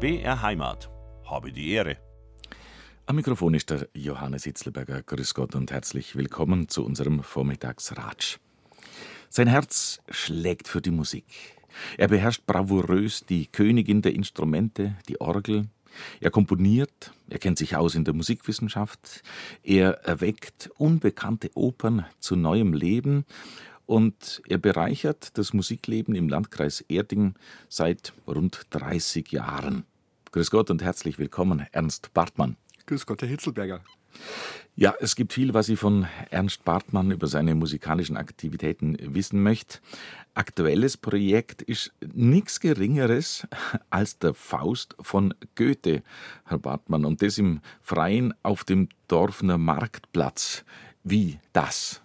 BR Heimat. Habe die Ehre. Am Mikrofon ist der Johannes Hitzlberger. Grüß Gott und herzlich willkommen zu unserem Vormittagsratsch. Sein Herz schlägt für die Musik. Er beherrscht bravourös die Königin der Instrumente, die Orgel. Er komponiert, er kennt sich aus in der Musikwissenschaft, er erweckt unbekannte Opern zu neuem Leben und er bereichert das Musikleben im Landkreis Erding seit rund 30 Jahren. Grüß Gott und herzlich willkommen, Ernst Bartmann. Grüß Gott, Herr Hitzelberger. Ja, es gibt viel, was ich von Ernst Bartmann über seine musikalischen Aktivitäten wissen möchte. Aktuelles Projekt ist nichts Geringeres als der Faust von Goethe, Herr Bartmann, und das im Freien auf dem Dorfner Marktplatz. Wie das?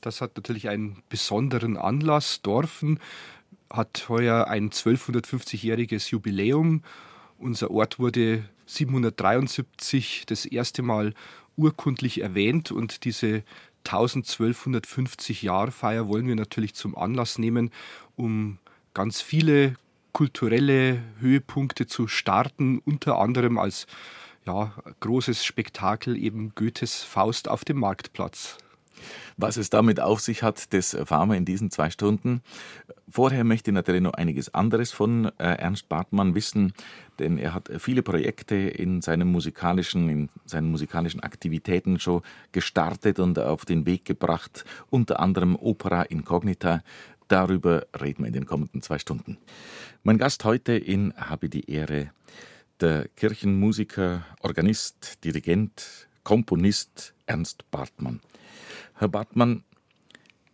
Das hat natürlich einen besonderen Anlass. Dorfen hat heuer ein 1250-jähriges Jubiläum. Unser Ort wurde 773 das erste Mal urkundlich erwähnt und diese 1250 Jahr Feier wollen wir natürlich zum Anlass nehmen, um ganz viele kulturelle Höhepunkte zu starten, unter anderem als ja, großes Spektakel eben Goethes Faust auf dem Marktplatz. Was es damit auf sich hat, das erfahren wir in diesen zwei Stunden. Vorher möchte ich natürlich noch einiges anderes von äh, Ernst Bartmann wissen, denn er hat viele Projekte in seinen musikalischen, in seinen musikalischen Aktivitäten schon gestartet und auf den Weg gebracht, unter anderem Opera Incognita. Darüber reden wir in den kommenden zwei Stunden. Mein Gast heute in Habe die Ehre, der Kirchenmusiker, Organist, Dirigent, Komponist Ernst Bartmann. Herr Bartmann,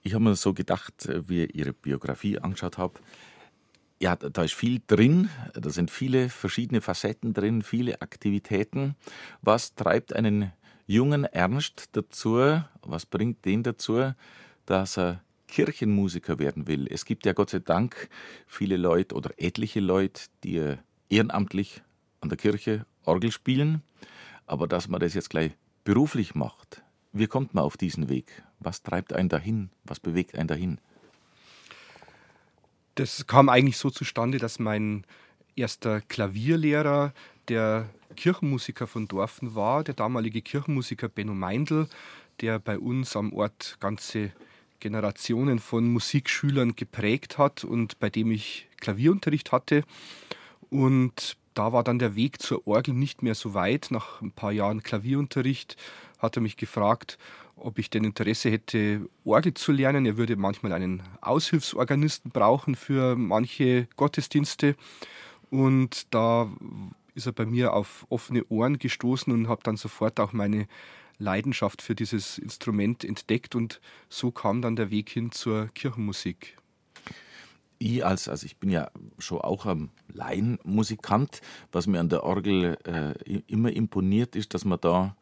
ich habe mir so gedacht, äh, wie ich Ihre Biografie angeschaut habe, ja, da ist viel drin, da sind viele verschiedene Facetten drin, viele Aktivitäten. Was treibt einen jungen Ernst dazu, was bringt den dazu, dass er Kirchenmusiker werden will? Es gibt ja Gott sei Dank viele Leute oder etliche Leute, die ehrenamtlich an der Kirche Orgel spielen, aber dass man das jetzt gleich beruflich macht, wie kommt man auf diesen Weg? Was treibt einen dahin? Was bewegt einen dahin? Das kam eigentlich so zustande, dass mein erster Klavierlehrer der Kirchenmusiker von Dorfen war, der damalige Kirchenmusiker Benno Meindl, der bei uns am Ort ganze Generationen von Musikschülern geprägt hat und bei dem ich Klavierunterricht hatte. Und da war dann der Weg zur Orgel nicht mehr so weit. Nach ein paar Jahren Klavierunterricht hat er mich gefragt, ob ich denn Interesse hätte, Orgel zu lernen. Er würde manchmal einen Aushilfsorganisten brauchen für manche Gottesdienste. Und da ist er bei mir auf offene Ohren gestoßen und habe dann sofort auch meine Leidenschaft für dieses Instrument entdeckt und so kam dann der Weg hin zur Kirchenmusik. Ich als, also ich bin ja schon auch ein Laienmusikant, was mir an der Orgel äh, immer imponiert ist, dass man da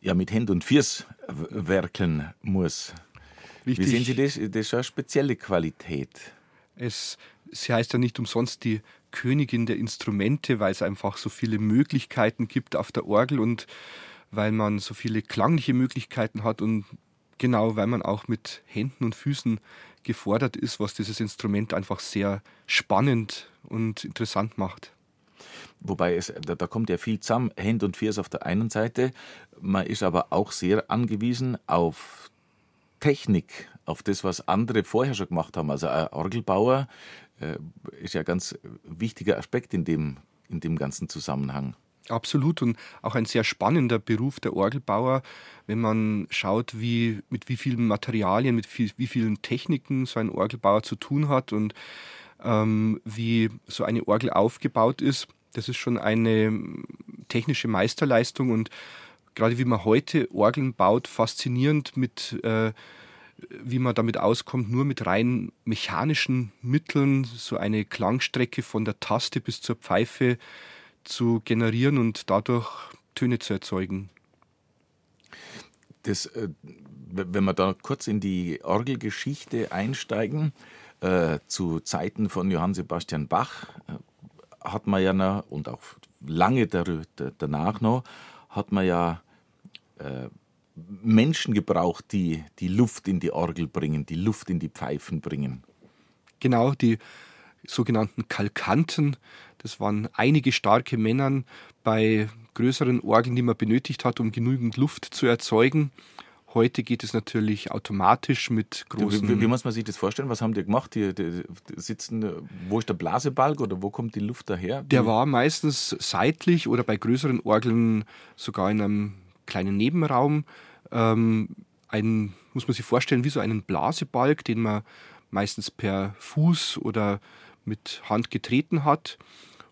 ja mit Händen und Füßen werkeln muss. Richtig. Wie sehen Sie das? Das ist eine spezielle Qualität. Es, sie heißt ja nicht umsonst die Königin der Instrumente, weil es einfach so viele Möglichkeiten gibt auf der Orgel und weil man so viele klangliche Möglichkeiten hat und genau, weil man auch mit Händen und Füßen gefordert ist, was dieses Instrument einfach sehr spannend und interessant macht. Wobei es, da, da kommt ja viel zusammen, Hand und Füße auf der einen Seite. Man ist aber auch sehr angewiesen auf Technik, auf das, was andere vorher schon gemacht haben. Also ein Orgelbauer äh, ist ja ein ganz wichtiger Aspekt in dem, in dem ganzen Zusammenhang. Absolut und auch ein sehr spannender Beruf der Orgelbauer, wenn man schaut, wie, mit wie vielen Materialien, mit viel, wie vielen Techniken so ein Orgelbauer zu tun hat und ähm, wie so eine Orgel aufgebaut ist. Das ist schon eine technische Meisterleistung und gerade wie man heute Orgeln baut, faszinierend mit äh, wie man damit auskommt, nur mit rein mechanischen Mitteln so eine Klangstrecke von der Taste bis zur Pfeife zu generieren und dadurch Töne zu erzeugen. Das, äh, wenn wir da kurz in die Orgelgeschichte einsteigen, äh, zu Zeiten von Johann Sebastian Bach, äh, hat man ja noch, und auch lange danach noch, hat man ja äh, Menschen gebraucht, die die Luft in die Orgel bringen, die Luft in die Pfeifen bringen. Genau, die sogenannten Kalkanten. Das waren einige starke Männer bei größeren Orgeln, die man benötigt hat, um genügend Luft zu erzeugen. Heute geht es natürlich automatisch mit großen. Wie, wie, muss man sich das vorstellen? Was haben die gemacht? Die, die, die, sitzen, wo ist der Blasebalg oder wo kommt die Luft daher? Der war meistens seitlich oder bei größeren Orgeln sogar in einem kleinen Nebenraum. Ähm, ein, muss man sich vorstellen, wie so einen Blasebalg, den man meistens per Fuß oder mit Hand getreten hat.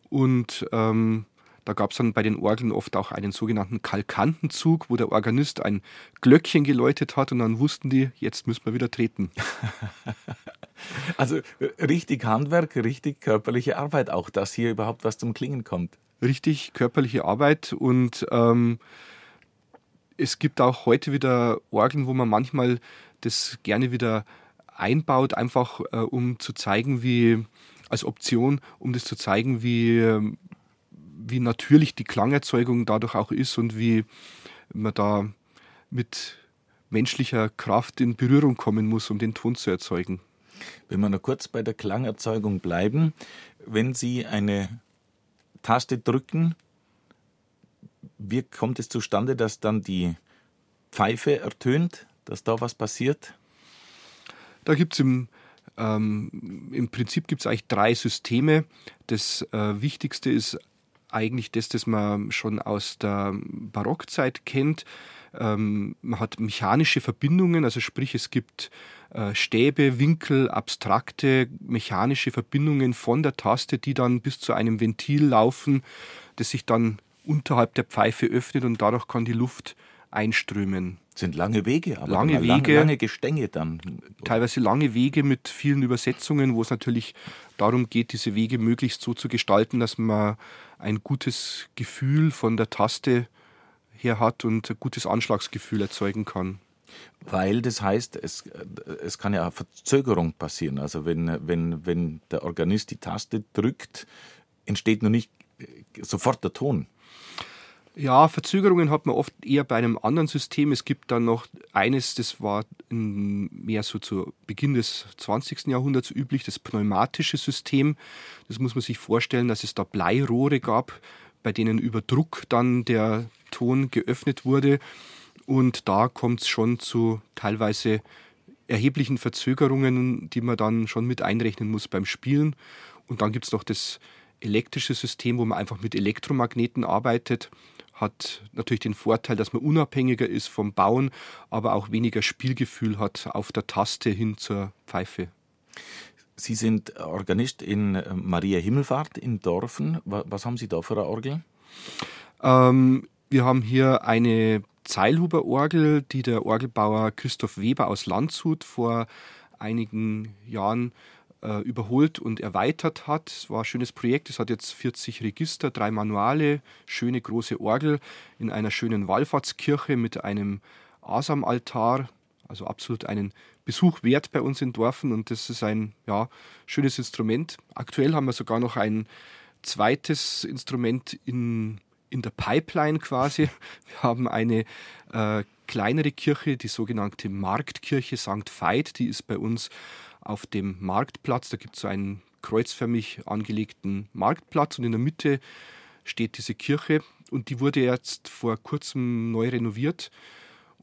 Und ähm, da gab es dann bei den Orgeln oft auch einen sogenannten Kalkantenzug, wo der Organist ein Glöckchen geläutet hat und dann wussten die, jetzt müssen wir wieder treten. Also richtig Handwerk, richtig körperliche Arbeit, auch dass hier überhaupt was zum Klingen kommt. Richtig körperliche Arbeit und ähm, es gibt auch heute wieder Orgeln, wo man manchmal das gerne wieder einbaut, einfach äh, um zu zeigen, wie als Option, um das zu zeigen, wie ähm, wie natürlich die Klangerzeugung dadurch auch ist und wie man da mit menschlicher Kraft in Berührung kommen muss, um den Ton zu erzeugen. Wenn wir noch kurz bei der Klangerzeugung bleiben, wenn Sie eine Taste drücken, wie kommt es zustande, dass dann die Pfeife ertönt, dass da was passiert? Da gibt es im, ähm, im Prinzip gibt's eigentlich drei Systeme. Das äh, Wichtigste ist eigentlich das, das man schon aus der Barockzeit kennt. Ähm, man hat mechanische Verbindungen, also sprich es gibt äh, Stäbe, Winkel, abstrakte mechanische Verbindungen von der Taste, die dann bis zu einem Ventil laufen, das sich dann unterhalb der Pfeife öffnet und dadurch kann die Luft einströmen. Das sind lange Wege, aber lange Wege, lange Gestänge dann. Teilweise lange Wege mit vielen Übersetzungen, wo es natürlich darum geht, diese Wege möglichst so zu gestalten, dass man ein gutes Gefühl von der Taste her hat und ein gutes Anschlagsgefühl erzeugen kann. Weil das heißt, es, es kann ja eine Verzögerung passieren. Also wenn, wenn, wenn der Organist die Taste drückt, entsteht noch nicht sofort der Ton. Ja, Verzögerungen hat man oft eher bei einem anderen System. Es gibt dann noch eines, das war mehr so zu Beginn des 20. Jahrhunderts üblich, das pneumatische System. Das muss man sich vorstellen, dass es da Bleirohre gab, bei denen über Druck dann der Ton geöffnet wurde. Und da kommt es schon zu teilweise erheblichen Verzögerungen, die man dann schon mit einrechnen muss beim Spielen. Und dann gibt es noch das elektrische System, wo man einfach mit Elektromagneten arbeitet hat natürlich den Vorteil, dass man unabhängiger ist vom Bauen, aber auch weniger Spielgefühl hat auf der Taste hin zur Pfeife. Sie sind Organist in äh, Maria Himmelfahrt in Dorfen. Was haben Sie da für eine Orgel? Ähm, wir haben hier eine Zeilhuber-Orgel, die der Orgelbauer Christoph Weber aus Landshut vor einigen Jahren äh, überholt und erweitert hat. Es war ein schönes Projekt. Es hat jetzt 40 Register, drei Manuale, schöne große Orgel in einer schönen Wallfahrtskirche mit einem Asamaltar. Also absolut einen Besuch wert bei uns in Dorfen und das ist ein ja, schönes Instrument. Aktuell haben wir sogar noch ein zweites Instrument in, in der Pipeline quasi. Wir haben eine äh, kleinere Kirche, die sogenannte Marktkirche St. Veit, die ist bei uns auf dem Marktplatz. Da gibt es so einen kreuzförmig angelegten Marktplatz und in der Mitte steht diese Kirche und die wurde jetzt vor kurzem neu renoviert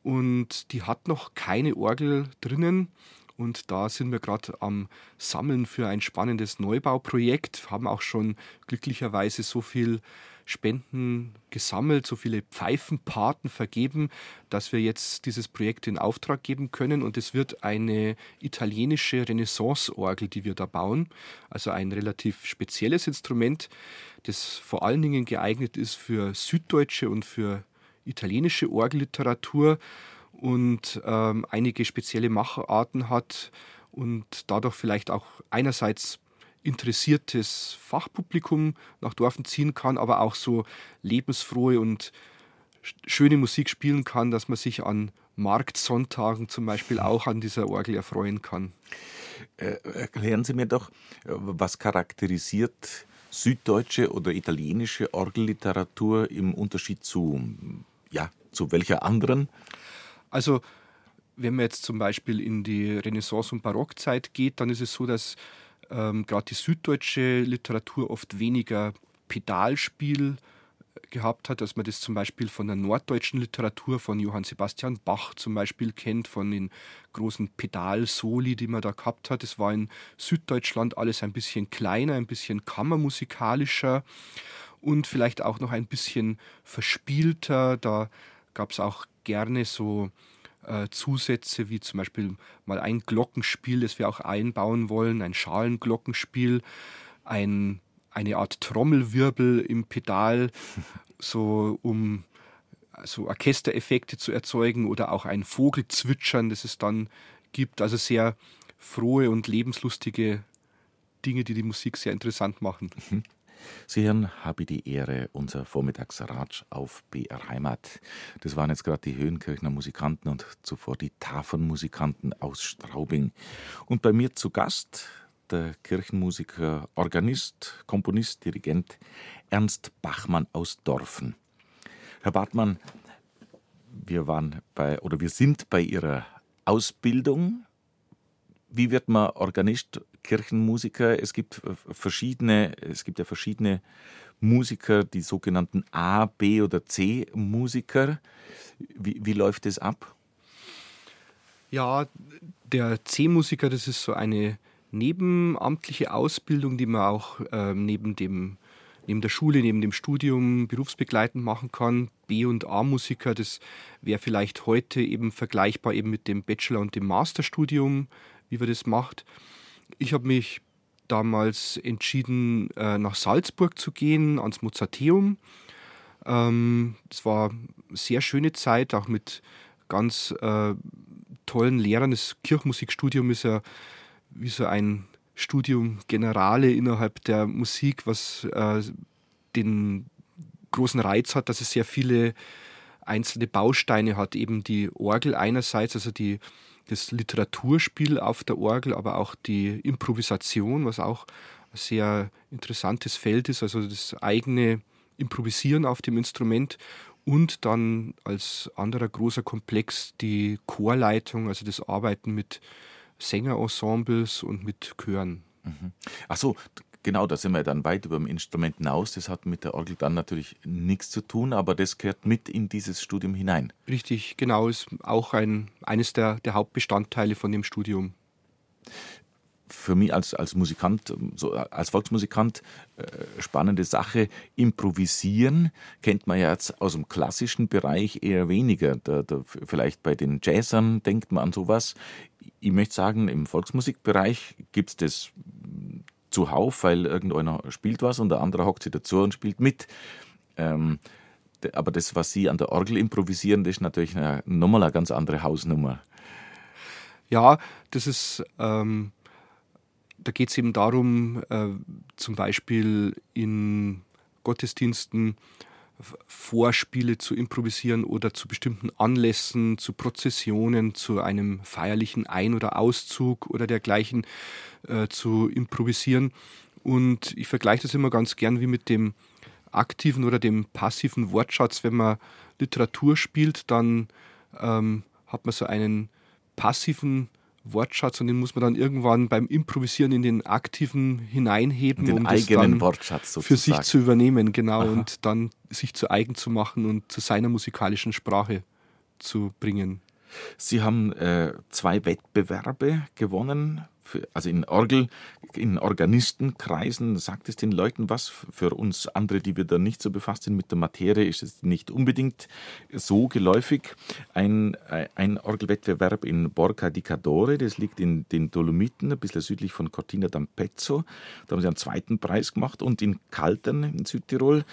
und die hat noch keine Orgel drinnen. Und da sind wir gerade am Sammeln für ein spannendes Neubauprojekt, haben auch schon glücklicherweise so viel Spenden gesammelt, so viele Pfeifenpaten vergeben, dass wir jetzt dieses Projekt in Auftrag geben können. Und es wird eine italienische Renaissance-Orgel, die wir da bauen. Also ein relativ spezielles Instrument, das vor allen Dingen geeignet ist für süddeutsche und für italienische Orgelliteratur und ähm, einige spezielle Macharten hat und dadurch vielleicht auch einerseits interessiertes Fachpublikum nach Dorfen ziehen kann, aber auch so lebensfrohe und schöne Musik spielen kann, dass man sich an Marktsonntagen zum Beispiel auch an dieser Orgel erfreuen kann. Äh, erklären Sie mir doch, was charakterisiert süddeutsche oder italienische Orgelliteratur im Unterschied zu, ja, zu welcher anderen? Also, wenn man jetzt zum Beispiel in die Renaissance- und Barockzeit geht, dann ist es so, dass ähm, gerade die süddeutsche Literatur oft weniger Pedalspiel gehabt hat, dass man das zum Beispiel von der norddeutschen Literatur von Johann Sebastian Bach zum Beispiel kennt, von den großen Pedalsoli, die man da gehabt hat. Es war in Süddeutschland alles ein bisschen kleiner, ein bisschen kammermusikalischer und vielleicht auch noch ein bisschen verspielter. Da gab es auch gerne so äh, Zusätze wie zum Beispiel mal ein Glockenspiel, das wir auch einbauen wollen, ein Schalenglockenspiel, ein eine Art Trommelwirbel im Pedal, so um so Orchestereffekte zu erzeugen oder auch ein Vogelzwitschern, das es dann gibt. Also sehr frohe und lebenslustige Dinge, die die Musik sehr interessant machen. Mhm. Sie hören, habe die Ehre, unser Vormittagsratsch auf BR Heimat. Das waren jetzt gerade die Höhenkirchner Musikanten und zuvor die Tafernmusikanten aus Straubing. Und bei mir zu Gast der Kirchenmusiker, Organist, Komponist, Dirigent Ernst Bachmann aus Dorfen. Herr Bartmann, wir waren bei oder wir sind bei Ihrer Ausbildung. Wie wird man Organist, Kirchenmusiker? Es gibt verschiedene, es gibt ja verschiedene Musiker, die sogenannten A, B oder C Musiker. Wie, wie läuft das ab? Ja, der C-Musiker, das ist so eine nebenamtliche Ausbildung, die man auch äh, neben dem neben der Schule, neben dem Studium berufsbegleitend machen kann. B- und A-Musiker, das wäre vielleicht heute eben vergleichbar eben mit dem Bachelor- und dem Masterstudium, wie man das macht. Ich habe mich damals entschieden, äh, nach Salzburg zu gehen, ans Mozarteum. Ähm, es war eine sehr schöne Zeit, auch mit ganz äh, tollen Lehrern. Das Kirchenmusikstudium ist ja wie so ein Studium Generale innerhalb der Musik, was äh, den großen Reiz hat, dass es sehr viele einzelne Bausteine hat, eben die Orgel einerseits, also die, das Literaturspiel auf der Orgel, aber auch die Improvisation, was auch ein sehr interessantes Feld ist, also das eigene Improvisieren auf dem Instrument und dann als anderer großer Komplex die Chorleitung, also das Arbeiten mit Sängerensembles und mit Chören. Mhm. Ach so, genau, da sind wir dann weit über dem Instrument hinaus. Das hat mit der Orgel dann natürlich nichts zu tun, aber das gehört mit in dieses Studium hinein. Richtig, genau, ist auch ein, eines der, der Hauptbestandteile von dem Studium für mich als, als Musikant, so als Volksmusikant, äh, spannende Sache. Improvisieren kennt man ja jetzt aus dem klassischen Bereich eher weniger. Da, da, vielleicht bei den Jazzern denkt man an sowas. Ich möchte sagen, im Volksmusikbereich gibt es das zuhauf, weil irgendeiner spielt was und der andere hockt sich dazu und spielt mit. Ähm, aber das, was Sie an der Orgel improvisieren, das ist natürlich eine, nochmal eine ganz andere Hausnummer. Ja, das ist. Ähm da geht es eben darum, äh, zum Beispiel in Gottesdiensten Vorspiele zu improvisieren oder zu bestimmten Anlässen, zu Prozessionen, zu einem feierlichen Ein- oder Auszug oder dergleichen äh, zu improvisieren. Und ich vergleiche das immer ganz gern wie mit dem aktiven oder dem passiven Wortschatz. Wenn man Literatur spielt, dann ähm, hat man so einen passiven Wortschatz und den muss man dann irgendwann beim Improvisieren in den aktiven hineinheben, den um eigenen Wortschatz sozusagen. für sich zu übernehmen, genau, Aha. und dann sich zu eigen zu machen und zu seiner musikalischen Sprache zu bringen. Sie haben äh, zwei Wettbewerbe gewonnen für, also in Orgel, in Organistenkreisen sagt es den Leuten was. Für uns andere, die wir da nicht so befasst sind mit der Materie, ist es nicht unbedingt so geläufig. Ein, ein Orgelwettbewerb in Borca di Cadore, das liegt in den Dolomiten, ein bisschen südlich von Cortina d'Ampezzo. Da haben sie einen zweiten Preis gemacht und in Kaltern in Südtirol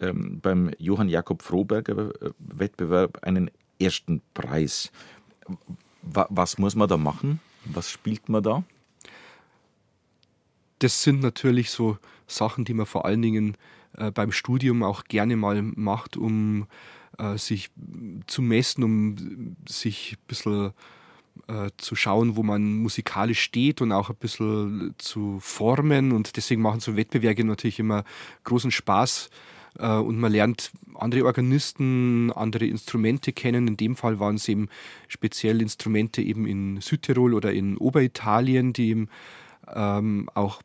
ähm, beim Johann Jakob Froberger äh, Wettbewerb einen ersten Preis. Was muss man da machen? Was spielt man da? Das sind natürlich so Sachen, die man vor allen Dingen äh, beim Studium auch gerne mal macht, um äh, sich zu messen, um sich ein bisschen äh, zu schauen, wo man musikalisch steht und auch ein bisschen zu formen. Und deswegen machen so Wettbewerbe natürlich immer großen Spaß. Äh, und man lernt andere Organisten, andere Instrumente kennen. In dem Fall waren es eben speziell Instrumente eben in Südtirol oder in Oberitalien, die eben ähm, auch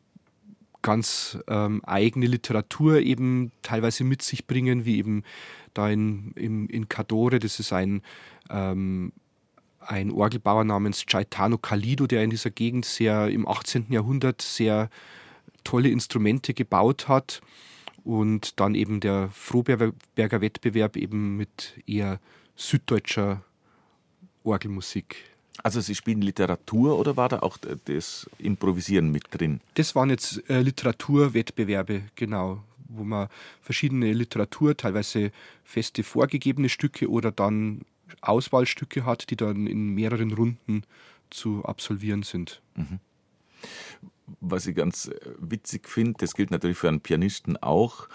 ganz ähm, eigene Literatur eben teilweise mit sich bringen, wie eben da in, in, in Cadore, das ist ein, ähm, ein Orgelbauer namens Gaetano Calido, der in dieser Gegend sehr im 18. Jahrhundert sehr tolle Instrumente gebaut hat und dann eben der Froberger Wettbewerb eben mit eher süddeutscher Orgelmusik. Also Sie spielen Literatur oder war da auch das Improvisieren mit drin? Das waren jetzt äh, Literaturwettbewerbe, genau, wo man verschiedene Literatur, teilweise feste vorgegebene Stücke oder dann Auswahlstücke hat, die dann in mehreren Runden zu absolvieren sind. Mhm. Was ich ganz äh, witzig finde, das gilt natürlich für einen Pianisten auch,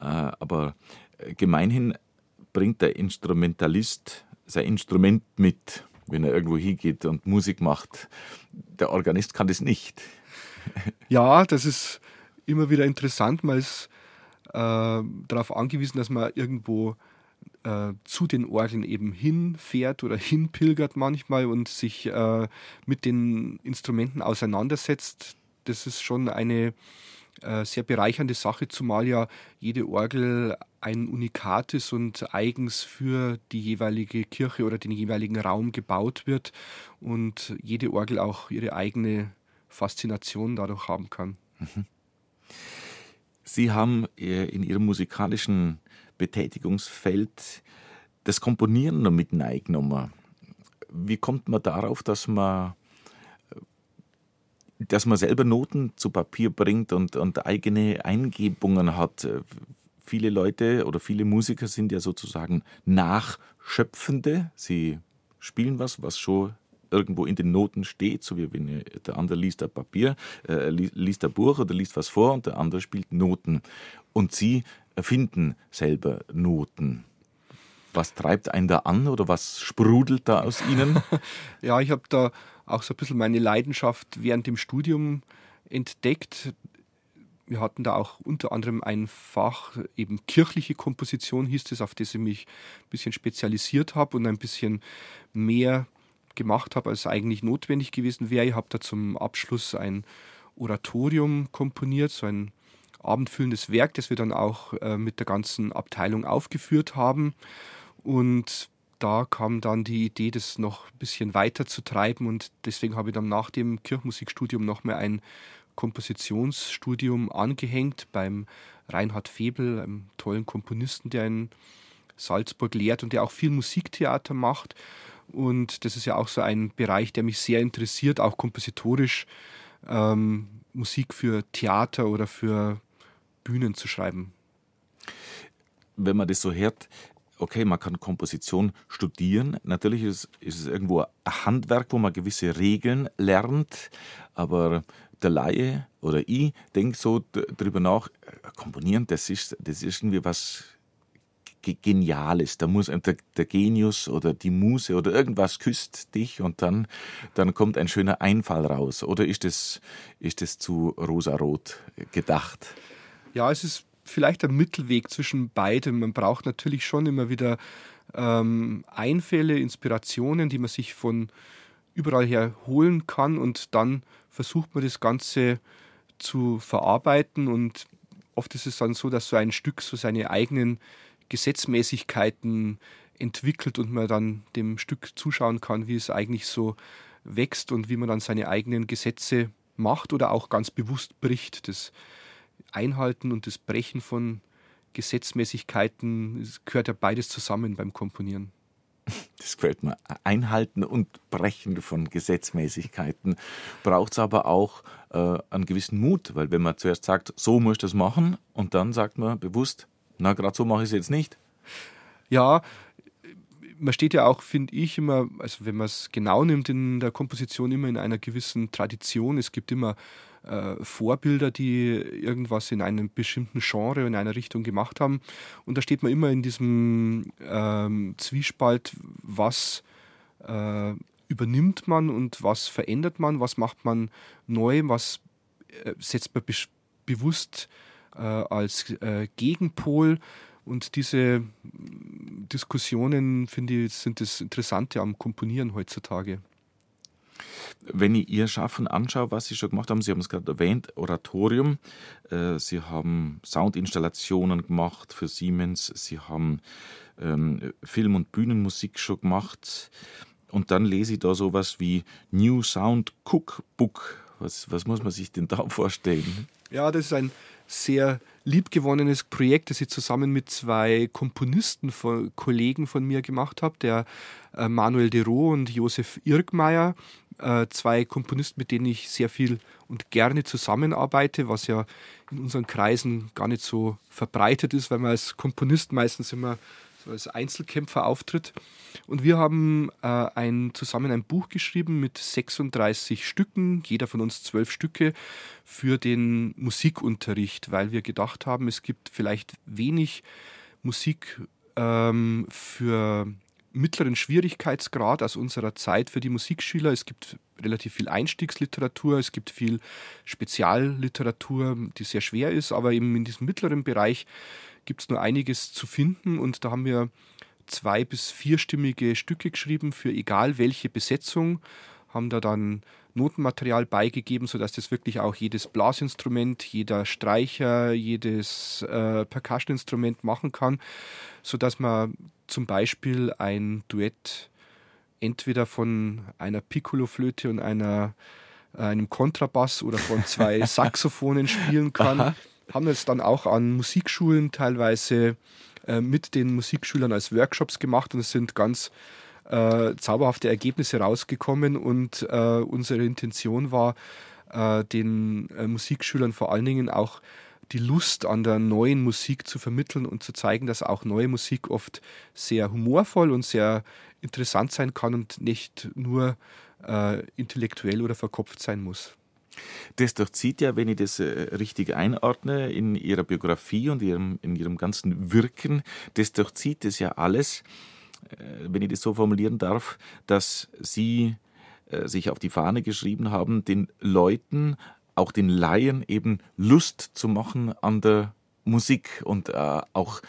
äh, aber gemeinhin bringt der Instrumentalist sein Instrument mit, wenn er irgendwo hingeht und Musik macht. Der Organist kann das nicht. Ja, das ist immer wieder interessant. Man ist äh, darauf angewiesen, dass man irgendwo äh, zu den Orgeln eben hinfährt oder hinpilgert manchmal und sich äh, mit den Instrumenten auseinandersetzt. Das ist schon eine äh, sehr bereichernde Sache, zumal ja jede Orgel ein Unikat ist und eigens für die jeweilige Kirche oder den jeweiligen Raum gebaut wird und jede Orgel auch ihre eigene Faszination dadurch haben kann. Mhm. Sie haben äh, in Ihrem musikalischen Betätigungsfeld das Komponieren noch mit eingenommen. Wie kommt man darauf, dass man dass man selber Noten zu Papier bringt und, und eigene Eingebungen hat. Viele Leute oder viele Musiker sind ja sozusagen Nachschöpfende. Sie spielen was, was schon irgendwo in den Noten steht, so wie wenn der andere liest ein Papier, äh, liest ein Buch oder liest was vor und der andere spielt Noten. Und sie erfinden selber Noten. Was treibt einen da an oder was sprudelt da aus Ihnen? ja, ich habe da auch so ein bisschen meine Leidenschaft während dem Studium entdeckt. Wir hatten da auch unter anderem ein Fach, eben kirchliche Komposition hieß es, auf das ich mich ein bisschen spezialisiert habe und ein bisschen mehr gemacht habe, als eigentlich notwendig gewesen wäre. Ich habe da zum Abschluss ein Oratorium komponiert, so ein abendfüllendes Werk, das wir dann auch äh, mit der ganzen Abteilung aufgeführt haben. Und da kam dann die Idee, das noch ein bisschen weiter zu treiben und deswegen habe ich dann nach dem Kirchenmusikstudium nochmal ein Kompositionsstudium angehängt beim Reinhard Febel, einem tollen Komponisten, der in Salzburg lehrt und der auch viel Musiktheater macht. Und das ist ja auch so ein Bereich, der mich sehr interessiert, auch kompositorisch ähm, Musik für Theater oder für Bühnen zu schreiben. Wenn man das so hört, okay, man kann Komposition studieren. Natürlich ist, ist es irgendwo ein Handwerk, wo man gewisse Regeln lernt, aber der Laie oder ich denke so darüber nach, äh, komponieren, das ist, das ist irgendwie was Geniales. Da muss der, der, Genius oder die Muse oder irgendwas küsst dich und dann, dann kommt ein schöner Einfall raus. Oder ist das, ist zu rosarot gedacht? Ja, es ist vielleicht ein Mittelweg zwischen beidem. Man braucht natürlich schon immer wieder ähm, Einfälle, Inspirationen, die man sich von überall her holen kann und dann versucht man das Ganze zu verarbeiten und oft ist es dann so, dass so ein Stück so seine eigenen Gesetzmäßigkeiten entwickelt und man dann dem Stück zuschauen kann, wie es eigentlich so wächst und wie man dann seine eigenen Gesetze macht oder auch ganz bewusst bricht. Das Einhalten und das Brechen von Gesetzmäßigkeiten gehört ja beides zusammen beim Komponieren. Das gefällt mir. Einhalten und Brechen von Gesetzmäßigkeiten braucht es aber auch äh, einen gewissen Mut, weil wenn man zuerst sagt, so muss ich das machen und dann sagt man bewusst, na, gerade so mache ich es jetzt nicht. Ja, man steht ja auch, finde ich, immer, also wenn man es genau nimmt, in der Komposition immer in einer gewissen Tradition. Es gibt immer äh, Vorbilder, die irgendwas in einem bestimmten Genre, in einer Richtung gemacht haben. Und da steht man immer in diesem ähm, Zwiespalt, was äh, übernimmt man und was verändert man, was macht man neu, was äh, setzt man be bewusst äh, als äh, Gegenpol. Und diese Diskussionen, finde ich, sind das Interessante am Komponieren heutzutage. Wenn ich Ihr Schaffen anschaue, was Sie schon gemacht haben, Sie haben es gerade erwähnt, Oratorium, äh, Sie haben Soundinstallationen gemacht für Siemens, Sie haben ähm, Film- und Bühnenmusik schon gemacht. Und dann lese ich da sowas wie New Sound Cookbook. Was, was muss man sich denn da vorstellen? Ja, das ist ein sehr liebgewonnenes Projekt, das ich zusammen mit zwei Komponisten, von, Kollegen von mir gemacht habe, der äh, Manuel Dero und Josef Irgmeier, äh, zwei Komponisten, mit denen ich sehr viel und gerne zusammenarbeite, was ja in unseren Kreisen gar nicht so verbreitet ist, weil man als Komponist meistens immer so als Einzelkämpfer auftritt. Und wir haben äh, ein, zusammen ein Buch geschrieben mit 36 Stücken, jeder von uns zwölf Stücke, für den Musikunterricht, weil wir gedacht haben, es gibt vielleicht wenig Musik ähm, für mittleren Schwierigkeitsgrad aus unserer Zeit für die Musikschüler. Es gibt relativ viel Einstiegsliteratur, es gibt viel Spezialliteratur, die sehr schwer ist, aber eben in diesem mittleren Bereich gibt es nur einiges zu finden und da haben wir zwei- bis vierstimmige Stücke geschrieben für egal welche Besetzung, haben da dann Notenmaterial beigegeben, sodass das wirklich auch jedes Blasinstrument, jeder Streicher, jedes äh, Percussion-Instrument machen kann, sodass man zum Beispiel ein Duett entweder von einer Piccolo-Flöte und einer, äh, einem Kontrabass oder von zwei Saxophonen spielen kann. Aha. Haben es dann auch an Musikschulen teilweise äh, mit den Musikschülern als Workshops gemacht und es sind ganz äh, zauberhafte Ergebnisse rausgekommen und äh, unsere Intention war, äh, den äh, Musikschülern vor allen Dingen auch die Lust an der neuen Musik zu vermitteln und zu zeigen, dass auch neue Musik oft sehr humorvoll und sehr interessant sein kann und nicht nur intellektuell oder verkopft sein muss. Das durchzieht ja, wenn ich das äh, richtig einordne, in Ihrer Biografie und ihrem, in Ihrem ganzen Wirken, das durchzieht das ja alles, äh, wenn ich das so formulieren darf, dass Sie äh, sich auf die Fahne geschrieben haben, den Leuten, auch den Laien eben Lust zu machen an der Musik und auch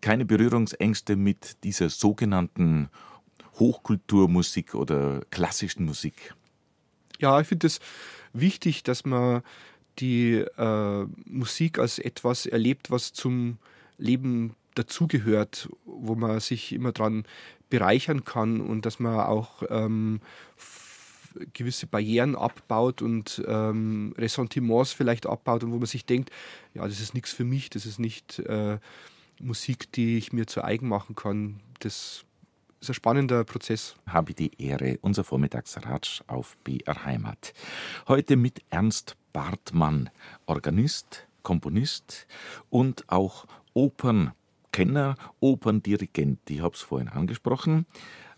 keine Berührungsängste mit dieser sogenannten Hochkulturmusik oder klassischen Musik. Ja, ich finde das wichtig, dass man die äh, Musik als etwas erlebt, was zum Leben dazugehört, wo man sich immer dran bereichern kann und dass man auch ähm, gewisse Barrieren abbaut und ähm, Ressentiments vielleicht abbaut und wo man sich denkt, ja, das ist nichts für mich, das ist nicht äh, Musik, die ich mir zu eigen machen kann. Das ist ein spannender Prozess. Habe die Ehre, unser Vormittagsratsch auf BR Heimat. Heute mit Ernst Bartmann, Organist, Komponist und auch Opernkenner, Operndirigent. Ich habe es vorhin angesprochen.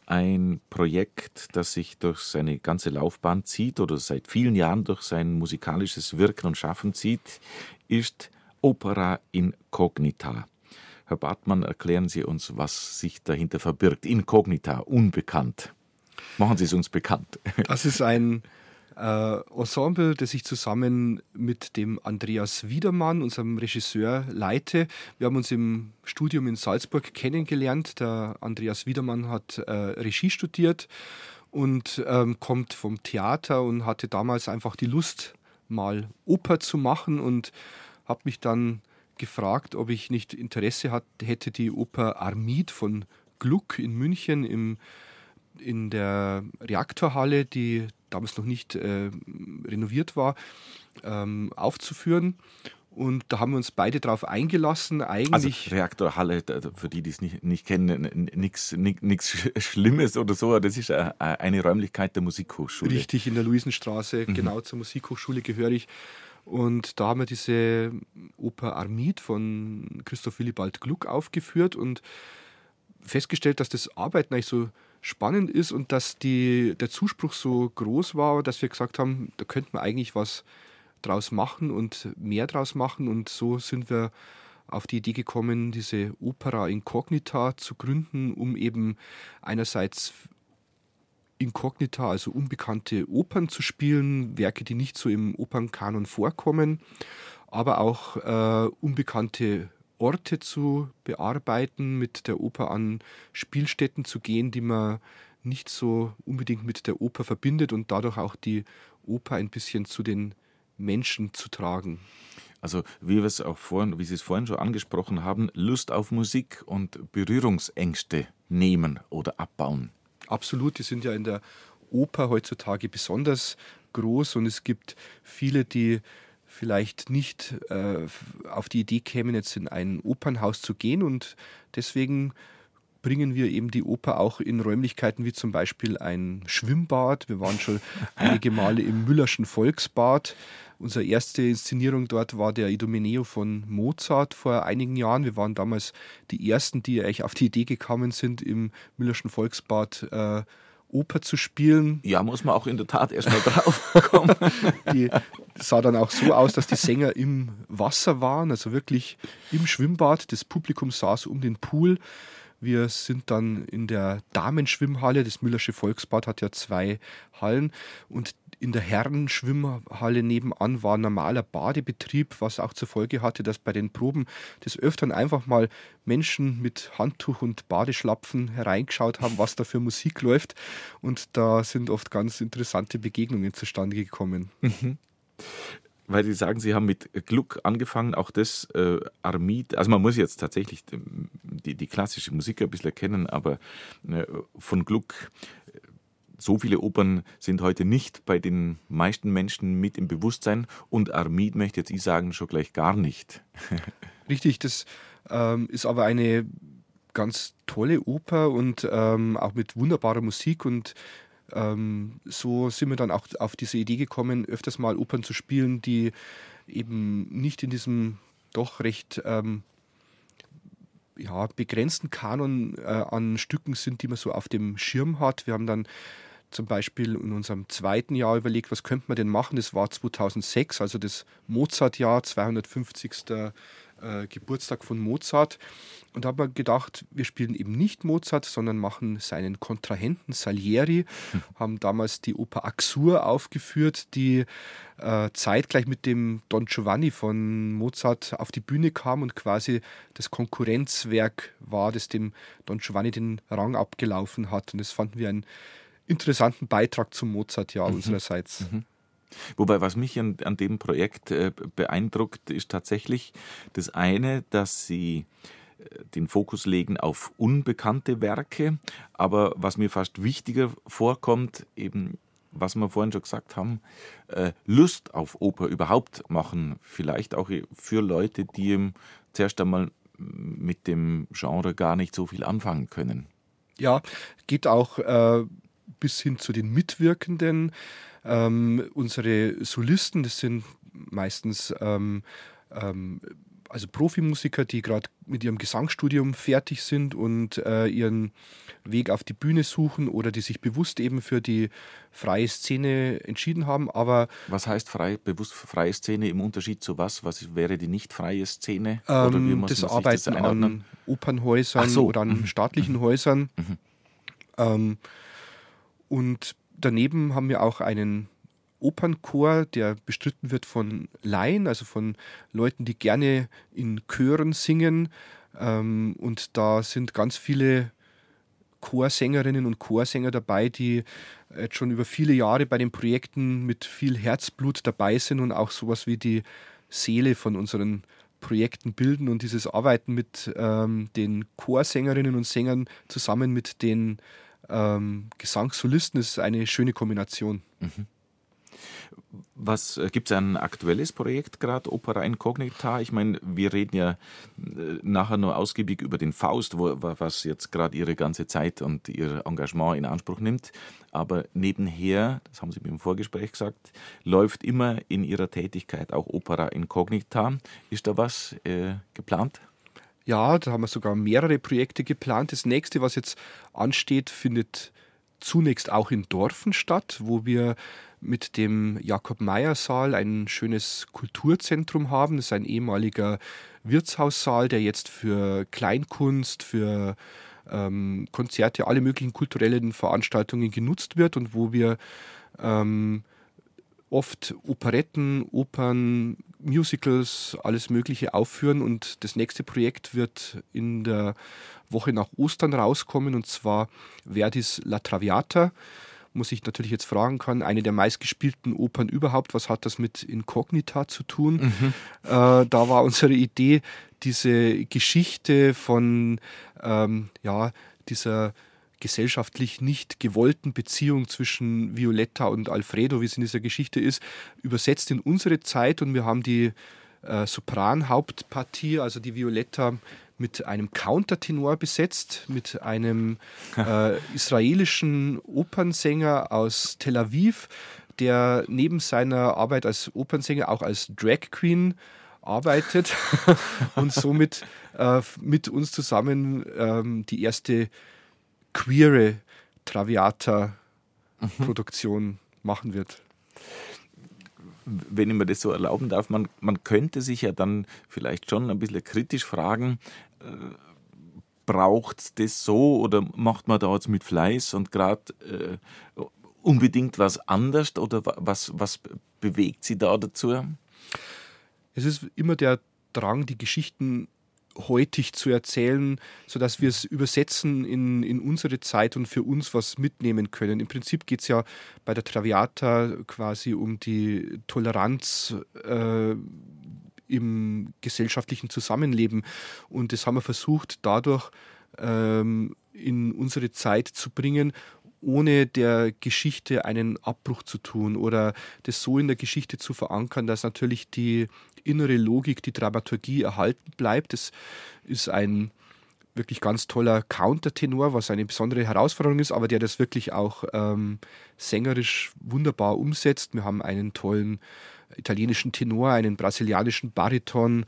Ein Projekt, das sich durch seine ganze Laufbahn zieht oder seit vielen Jahren durch sein musikalisches Wirken und Schaffen zieht, ist Opera Incognita. Herr Bartmann, erklären Sie uns, was sich dahinter verbirgt. Inkognita, unbekannt. Machen Sie es uns bekannt. Das ist ein äh, Ensemble, das ich zusammen mit dem Andreas Wiedermann, unserem Regisseur, leite. Wir haben uns im Studium in Salzburg kennengelernt. Der Andreas Wiedermann hat äh, Regie studiert und ähm, kommt vom Theater und hatte damals einfach die Lust, mal Oper zu machen und habe mich dann gefragt, ob ich nicht Interesse hat, hätte, die Oper Armid von Gluck in München im, in der Reaktorhalle, die damals noch nicht äh, renoviert war, ähm, aufzuführen. Und da haben wir uns beide darauf eingelassen. Eigentlich also Reaktorhalle, für die, die es nicht, nicht kennen, nichts Schlimmes oder so. Das ist eine Räumlichkeit der Musikhochschule. Richtig, in der Luisenstraße, mhm. genau zur Musikhochschule gehöre ich. Und da haben wir diese Oper Armid von Christoph Willibald Gluck aufgeführt und festgestellt, dass das Arbeiten eigentlich so spannend ist und dass die, der Zuspruch so groß war, dass wir gesagt haben, da könnte man eigentlich was draus machen und mehr draus machen. Und so sind wir auf die Idee gekommen, diese Opera Incognita zu gründen, um eben einerseits inkognita, also unbekannte Opern zu spielen, Werke, die nicht so im Opernkanon vorkommen, aber auch äh, unbekannte Orte zu bearbeiten, mit der Oper an Spielstätten zu gehen, die man nicht so unbedingt mit der Oper verbindet und dadurch auch die Oper ein bisschen zu den Menschen zu tragen. Also wie wir es auch vorhin, wie Sie es vorhin schon angesprochen haben, Lust auf Musik und Berührungsängste nehmen oder abbauen. Absolut, die sind ja in der Oper heutzutage besonders groß und es gibt viele, die vielleicht nicht äh, auf die Idee kämen, jetzt in ein Opernhaus zu gehen und deswegen bringen wir eben die Oper auch in Räumlichkeiten wie zum Beispiel ein Schwimmbad. Wir waren schon einige Male im Müllerschen Volksbad. Unsere erste Inszenierung dort war der Idomeneo von Mozart vor einigen Jahren. Wir waren damals die Ersten, die eigentlich auf die Idee gekommen sind, im Müllerschen Volksbad äh, Oper zu spielen. Ja, muss man auch in der Tat erstmal drauf kommen. die sah dann auch so aus, dass die Sänger im Wasser waren, also wirklich im Schwimmbad. Das Publikum saß um den Pool. Wir sind dann in der Damenschwimmhalle. Das Müllersche Volksbad hat ja zwei Hallen. Und in der Herrenschwimmhalle nebenan war normaler Badebetrieb, was auch zur Folge hatte, dass bei den Proben des Öfteren einfach mal Menschen mit Handtuch und Badeschlapfen hereingeschaut haben, was da für Musik läuft. Und da sind oft ganz interessante Begegnungen zustande gekommen. Mhm weil Sie sagen, Sie haben mit Gluck angefangen, auch das äh, Armid, also man muss jetzt tatsächlich die, die klassische Musik ein bisschen erkennen, aber äh, von Gluck, so viele Opern sind heute nicht bei den meisten Menschen mit im Bewusstsein und Armid möchte jetzt ich sagen, schon gleich gar nicht. Richtig, das ähm, ist aber eine ganz tolle Oper und ähm, auch mit wunderbarer Musik und ähm, so sind wir dann auch auf diese Idee gekommen, öfters mal Opern zu spielen, die eben nicht in diesem doch recht ähm, ja, begrenzten Kanon äh, an Stücken sind, die man so auf dem Schirm hat. Wir haben dann zum Beispiel in unserem zweiten Jahr überlegt, was könnte man denn machen. Das war 2006, also das Mozart-Jahr, 250. Äh, Geburtstag von Mozart. Und da haben wir gedacht, wir spielen eben nicht Mozart, sondern machen seinen Kontrahenten Salieri, hm. haben damals die Oper Axur aufgeführt, die äh, zeitgleich mit dem Don Giovanni von Mozart auf die Bühne kam und quasi das Konkurrenzwerk war, das dem Don Giovanni den Rang abgelaufen hat. Und das fanden wir einen interessanten Beitrag zum Mozart-Jahr mhm. unsererseits. Mhm. Wobei, was mich an, an dem Projekt äh, beeindruckt, ist tatsächlich das eine, dass Sie äh, den Fokus legen auf unbekannte Werke, aber was mir fast wichtiger vorkommt, eben was wir vorhin schon gesagt haben, äh, Lust auf Oper überhaupt machen, vielleicht auch für Leute, die zuerst einmal mit dem Genre gar nicht so viel anfangen können. Ja, geht auch äh, bis hin zu den Mitwirkenden. Ähm, unsere Solisten, das sind meistens ähm, ähm, also Profimusiker, die gerade mit ihrem Gesangsstudium fertig sind und äh, ihren Weg auf die Bühne suchen oder die sich bewusst eben für die freie Szene entschieden haben. Aber was heißt frei, bewusst freie Szene im Unterschied zu was? Was wäre die nicht freie Szene? Ähm, das Arbeiten das an Opernhäusern so. oder an mhm. staatlichen mhm. Häusern. Mhm. Ähm, und daneben haben wir auch einen Opernchor, der bestritten wird von Laien, also von Leuten, die gerne in Chören singen. Ähm, und da sind ganz viele Chorsängerinnen und Chorsänger dabei, die jetzt schon über viele Jahre bei den Projekten mit viel Herzblut dabei sind und auch sowas wie die Seele von unseren Projekten bilden und dieses Arbeiten mit ähm, den Chorsängerinnen und Sängern zusammen mit den ähm, Gesangssolisten ist eine schöne Kombination. Mhm. Äh, gibt es ein aktuelles Projekt gerade, Opera Incognita? Ich meine, wir reden ja äh, nachher nur ausgiebig über den Faust, wo, was jetzt gerade Ihre ganze Zeit und Ihr Engagement in Anspruch nimmt. Aber nebenher, das haben Sie mir im Vorgespräch gesagt, läuft immer in Ihrer Tätigkeit auch Opera Incognita. Ist da was äh, geplant? Ja, da haben wir sogar mehrere Projekte geplant. Das nächste, was jetzt ansteht, findet zunächst auch in Dorfen statt, wo wir mit dem Jakob-Meyer-Saal ein schönes Kulturzentrum haben. Das ist ein ehemaliger Wirtshaussaal, der jetzt für Kleinkunst, für ähm, Konzerte, alle möglichen kulturellen Veranstaltungen genutzt wird und wo wir ähm, oft Operetten, Opern, Musicals, alles Mögliche aufführen. Und das nächste Projekt wird in der Woche nach Ostern rauskommen, und zwar Verdis La Traviata. Muss ich natürlich jetzt fragen kann, eine der meistgespielten Opern überhaupt, was hat das mit Inkognita zu tun? Mhm. Äh, da war unsere Idee, diese Geschichte von ähm, ja, dieser gesellschaftlich nicht gewollten Beziehung zwischen Violetta und Alfredo, wie es in dieser Geschichte ist, übersetzt in unsere Zeit. Und wir haben die äh, Sopran-Hauptpartie, also die Violetta mit einem Countertenor besetzt, mit einem äh, israelischen Opernsänger aus Tel Aviv, der neben seiner Arbeit als Opernsänger auch als Drag Queen arbeitet und somit äh, mit uns zusammen ähm, die erste queere Traviata-Produktion mhm. machen wird. Wenn ich mir das so erlauben darf, man, man könnte sich ja dann vielleicht schon ein bisschen kritisch fragen, äh, braucht das so oder macht man da jetzt mit Fleiß und gerade äh, unbedingt was anders oder was, was bewegt Sie da dazu? Es ist immer der Drang, die Geschichten heutig zu erzählen, sodass wir es übersetzen in, in unsere Zeit und für uns was mitnehmen können. Im Prinzip geht es ja bei der Traviata quasi um die Toleranz äh, im gesellschaftlichen Zusammenleben. Und das haben wir versucht, dadurch ähm, in unsere Zeit zu bringen ohne der Geschichte einen Abbruch zu tun oder das so in der Geschichte zu verankern, dass natürlich die innere Logik, die Dramaturgie erhalten bleibt. Das ist ein wirklich ganz toller Countertenor, was eine besondere Herausforderung ist, aber der das wirklich auch ähm, sängerisch wunderbar umsetzt. Wir haben einen tollen italienischen Tenor, einen brasilianischen Bariton,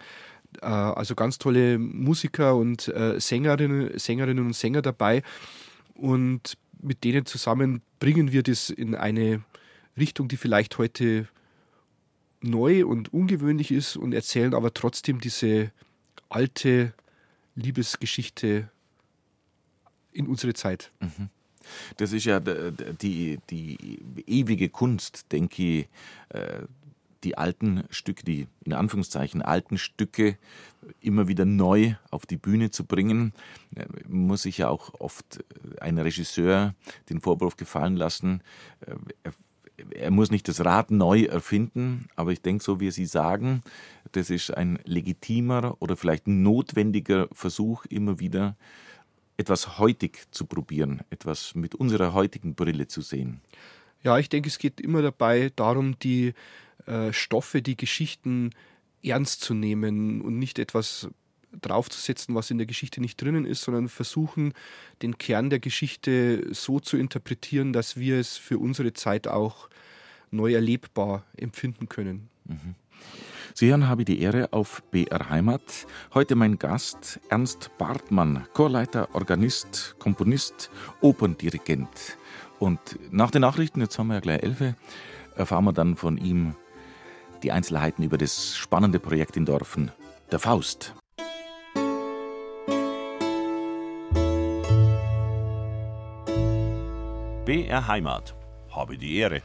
äh, also ganz tolle Musiker und äh, Sängerinnen, Sängerinnen und Sänger dabei. Und mit denen zusammen bringen wir das in eine Richtung, die vielleicht heute neu und ungewöhnlich ist und erzählen aber trotzdem diese alte Liebesgeschichte in unsere Zeit. Mhm. Das ist ja die, die ewige Kunst, denke ich, äh, die alten Stücke, die in Anführungszeichen alten Stücke immer wieder neu auf die Bühne zu bringen, äh, muss sich ja auch oft äh, ein Regisseur den Vorwurf gefallen lassen. Äh, er, er muss nicht das Rad neu erfinden, aber ich denke, so wie Sie sagen, das ist ein legitimer oder vielleicht notwendiger Versuch, immer wieder etwas heutig zu probieren, etwas mit unserer heutigen Brille zu sehen. Ja, ich denke, es geht immer dabei darum, die äh, Stoffe, die Geschichten ernst zu nehmen und nicht etwas draufzusetzen, was in der Geschichte nicht drinnen ist, sondern versuchen, den Kern der Geschichte so zu interpretieren, dass wir es für unsere Zeit auch neu erlebbar empfinden können. Mhm. Sie hören habe die Ehre auf BR Heimat. Heute mein Gast Ernst Bartmann, Chorleiter, Organist, Komponist, Operndirigent. Und nach den Nachrichten, jetzt haben wir ja gleich elf, erfahren wir dann von ihm, die Einzelheiten über das spannende Projekt in Dorfen, der Faust. BR Heimat. Habe die Ehre.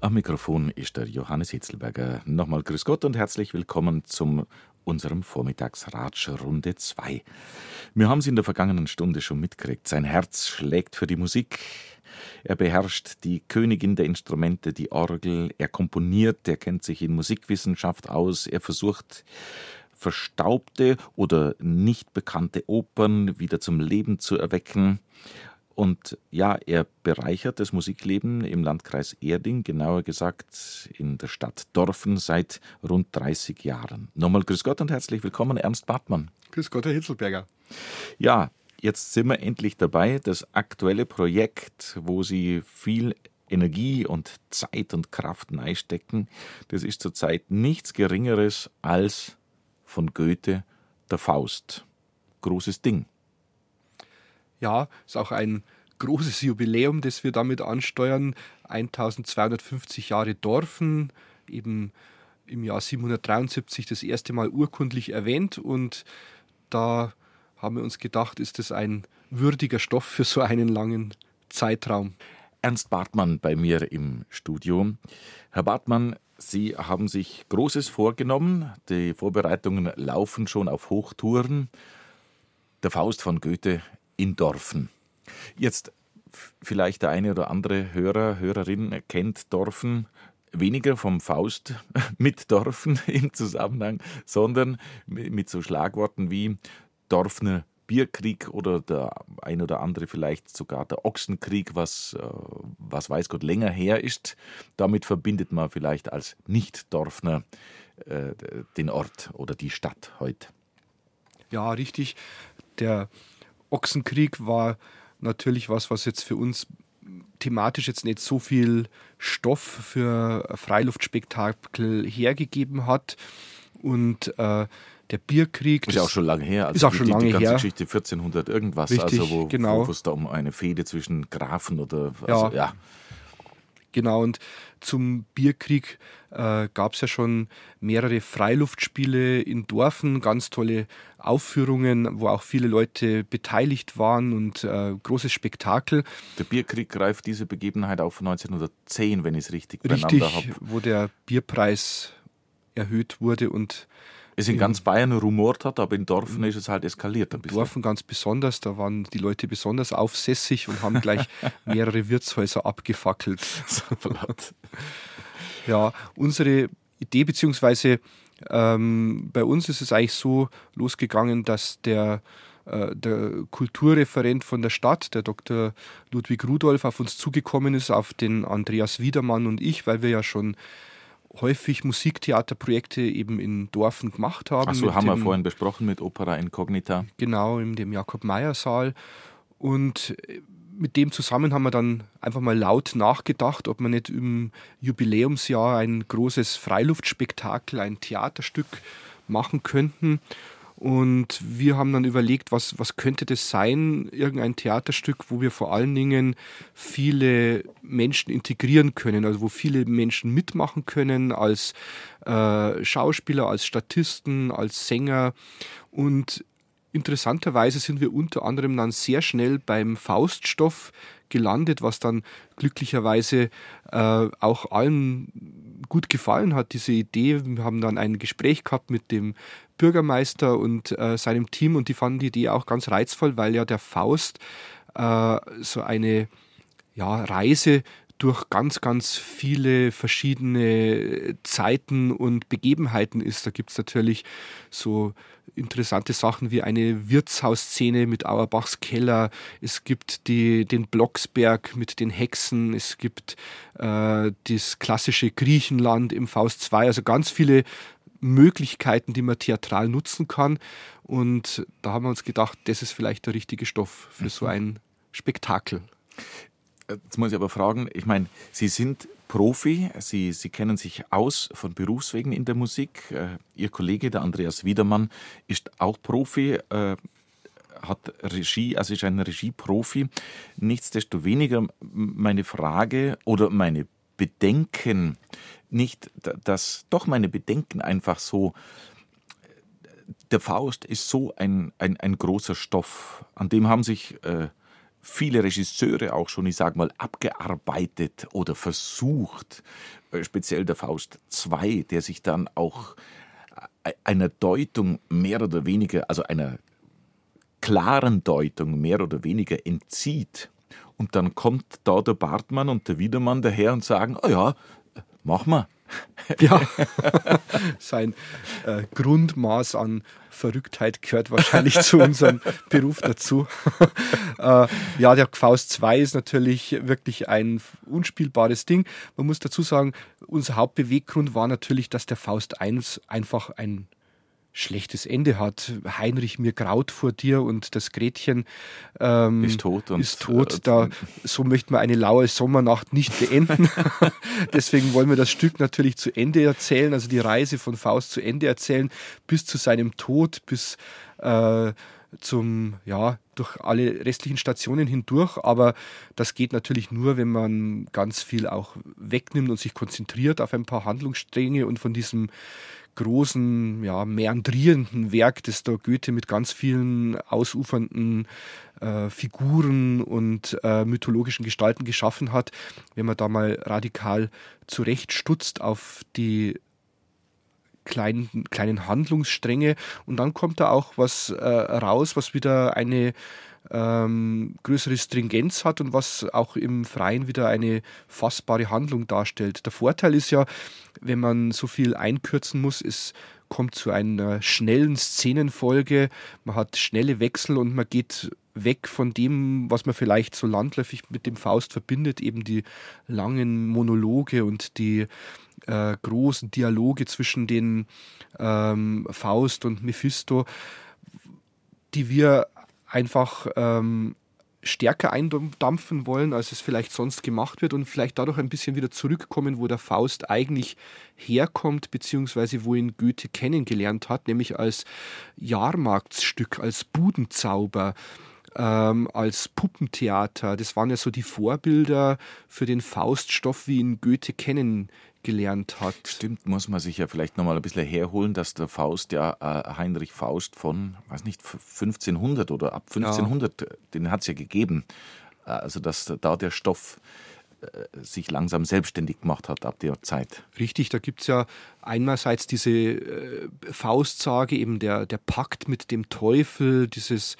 Am Mikrofon ist der Johannes Hitzelberger. Nochmal Grüß Gott und herzlich willkommen zum unserem Vormittagsratsch Runde 2. Wir haben es in der vergangenen Stunde schon mitgekriegt. Sein Herz schlägt für die Musik. Er beherrscht die Königin der Instrumente, die Orgel. Er komponiert, er kennt sich in Musikwissenschaft aus. Er versucht, verstaubte oder nicht bekannte Opern wieder zum Leben zu erwecken. Und ja, er bereichert das Musikleben im Landkreis Erding, genauer gesagt in der Stadt Dorfen seit rund 30 Jahren. Nochmal Grüß Gott und herzlich willkommen, Ernst Bartmann. Grüß Gott, Herr Hitzelberger. Ja, jetzt sind wir endlich dabei. Das aktuelle Projekt, wo Sie viel Energie und Zeit und Kraft einstecken, das ist zurzeit nichts Geringeres als von Goethe der Faust. Großes Ding. Ja, ist auch ein großes Jubiläum, das wir damit ansteuern. 1250 Jahre Dorfen, eben im Jahr 773 das erste Mal urkundlich erwähnt und da haben wir uns gedacht, ist das ein würdiger Stoff für so einen langen Zeitraum. Ernst Bartmann bei mir im Studio. Herr Bartmann, Sie haben sich Großes vorgenommen. Die Vorbereitungen laufen schon auf Hochtouren. Der Faust von Goethe in Dorfen. Jetzt vielleicht der eine oder andere Hörer, Hörerin kennt Dorfen weniger vom Faust mit Dorfen im Zusammenhang, sondern mit so Schlagworten wie Dorfner Bierkrieg oder der ein oder andere vielleicht sogar der Ochsenkrieg, was, äh, was weiß Gott länger her ist. Damit verbindet man vielleicht als Nicht-Dorfner äh, den Ort oder die Stadt heute. Ja, richtig. Der Ochsenkrieg war natürlich was, was jetzt für uns thematisch jetzt nicht so viel Stoff für Freiluftspektakel hergegeben hat. Und äh, der Bierkrieg. Ist ja auch schon lange her. Also ist auch schon die, lange die ganze her. Geschichte 1400 irgendwas, Richtig, also wo, genau. es da um eine Fehde zwischen Grafen oder also, Ja. ja. Genau, und zum Bierkrieg äh, gab es ja schon mehrere Freiluftspiele in Dorfen, ganz tolle Aufführungen, wo auch viele Leute beteiligt waren und äh, großes Spektakel. Der Bierkrieg greift diese Begebenheit auf 1910, wenn ich es richtig, Richtig, beieinander habe. wo der Bierpreis erhöht wurde und Es in in- ganz Bayern rumort hat, aber in Dorfen ist es halt eskaliert ein bisschen. Dorfen ganz besonders. Da waren die Leute besonders aufsässig und haben gleich mehrere Wirtshäuser abgefackelt. Ja, unsere Idee, beziehungsweise ähm, bei uns ist es eigentlich so losgegangen, dass der, äh, der Kulturreferent von der Stadt, der Dr. Ludwig Rudolf, auf uns zugekommen ist, auf den Andreas Wiedermann und ich, weil wir ja schon häufig Musiktheaterprojekte eben in Dorfen gemacht haben. Achso, mit haben wir dem- vorhin besprochen mit Opera Incognita. Genau, in dem Jakob-Meyer-Saal. Und äh, mit dem zusammen haben wir dann einfach mal laut nachgedacht, ob wir nicht im Jubiläumsjahr ein großes Freiluftspektakel, ein Theaterstück machen könnten. Und wir haben dann überlegt, was, was könnte das sein? Irgendein Theaterstück, wo wir vor allen Dingen viele Menschen integrieren können, also wo viele Menschen mitmachen können als äh, Schauspieler, als Statisten, als Sänger. Und interessanterweise sind wir unter anderem dann sehr schnell beim Fauststoff gelandet, was dann glücklicherweise äh, auch allen gut gefallen hat, diese Idee. Wir haben dann ein Gespräch gehabt mit dem Bürgermeister und äh, seinem Team und die fanden die Idee auch ganz reizvoll, weil ja der Faust äh, so eine ja, Reise durch ganz, ganz viele verschiedene Zeiten und Begebenheiten ist. Da gibt es natürlich so interessante Sachen wie eine Wirtshausszene mit Auerbachs Keller. Es gibt die, den Blocksberg mit den Hexen. Es gibt äh, das klassische Griechenland im Faust 2. Also ganz viele Möglichkeiten, die man theatral nutzen kann. Und da haben wir uns gedacht, das ist vielleicht der richtige Stoff für so ein Spektakel. Jetzt muss ich aber fragen, ich meine, Sie sind Profi, Sie, Sie kennen sich aus von Berufswegen in der Musik. Äh, Ihr Kollege, der Andreas Wiedermann, ist auch Profi, äh, hat Regie, also ist ein Regieprofi. Nichtsdestoweniger meine Frage oder meine Bedenken, nicht, da- dass doch meine Bedenken einfach so, der Faust ist so ein, ein, ein großer Stoff, an dem haben sich äh, viele Regisseure auch schon, ich sage mal, abgearbeitet oder versucht. Äh, speziell der Faust II, der sich dann auch äh, einer Deutung mehr oder weniger, also einer klaren Deutung mehr oder weniger entzieht. Und dann kommt da der Bartmann und der Wiedermann daher und sagen, oh ja, mach mal. Ja, sein äh, Grundmaß an Verrücktheit gehört wahrscheinlich zu unserem Beruf dazu. äh, ja, der Faust 2 ist natürlich wirklich ein unspielbares Ding. Man muss dazu sagen, unser Hauptbeweggrund war natürlich, dass der Faust 1 einfach ein schlechtes Ende hat. Heinrich, mir graut vor dir und das Gretchen ähm, Ist tot und- ist tot. äh, Da, so möchte man eine laue Sommernacht nicht beenden. Deswegen wollen wir das Stück natürlich zu Ende erzählen, also die Reise von Faust zu Ende erzählen, bis zu seinem Tod, bis äh, zum, ja, durch alle restlichen Stationen hindurch. Aber das geht natürlich nur, wenn man ganz viel auch wegnimmt und sich konzentriert auf ein paar Handlungsstränge und von diesem großen, ja, meandrierenden Werk, das da Goethe mit ganz vielen ausufernden äh, Figuren und äh, mythologischen Gestalten geschaffen hat, wenn man da mal radikal zurechtstutzt auf die kleinen, kleinen Handlungsstränge. Und dann kommt da auch was äh, raus, was wieder eine ähm, größere Stringenz hat und was auch im Freien wieder eine fassbare Handlung darstellt. Der Vorteil ist ja, wenn man so viel einkürzen muss, es kommt zu einer schnellen Szenenfolge, man hat schnelle Wechsel und man geht weg von dem, was man vielleicht so landläufig mit dem Faust verbindet, eben die langen Monologe und die äh, großen Dialoge zwischen den ähm, Faust und Mephisto, die wir einfach ähm, stärker eindampfen wollen, als es vielleicht sonst gemacht wird und vielleicht dadurch ein bisschen wieder zurückkommen, wo der Faust eigentlich herkommt, beziehungsweise wo ihn Goethe kennengelernt hat, nämlich als Jahrmarktsstück, als Budenzauber. Ähm, als Puppentheater. Das waren ja so die Vorbilder für den Fauststoff, wie ihn Goethe kennen gelernt hat. Stimmt, muss man sich ja vielleicht nochmal ein bisschen herholen, dass der Faust ja äh, Heinrich Faust von, weiß nicht, 1500 oder ab 1500, ja. den hat es ja gegeben. Äh, also, dass da der Stoff äh, sich langsam selbstständig gemacht hat ab der Zeit. Richtig, da gibt es ja einerseits diese äh, Faustsage, eben der, der Pakt mit dem Teufel, dieses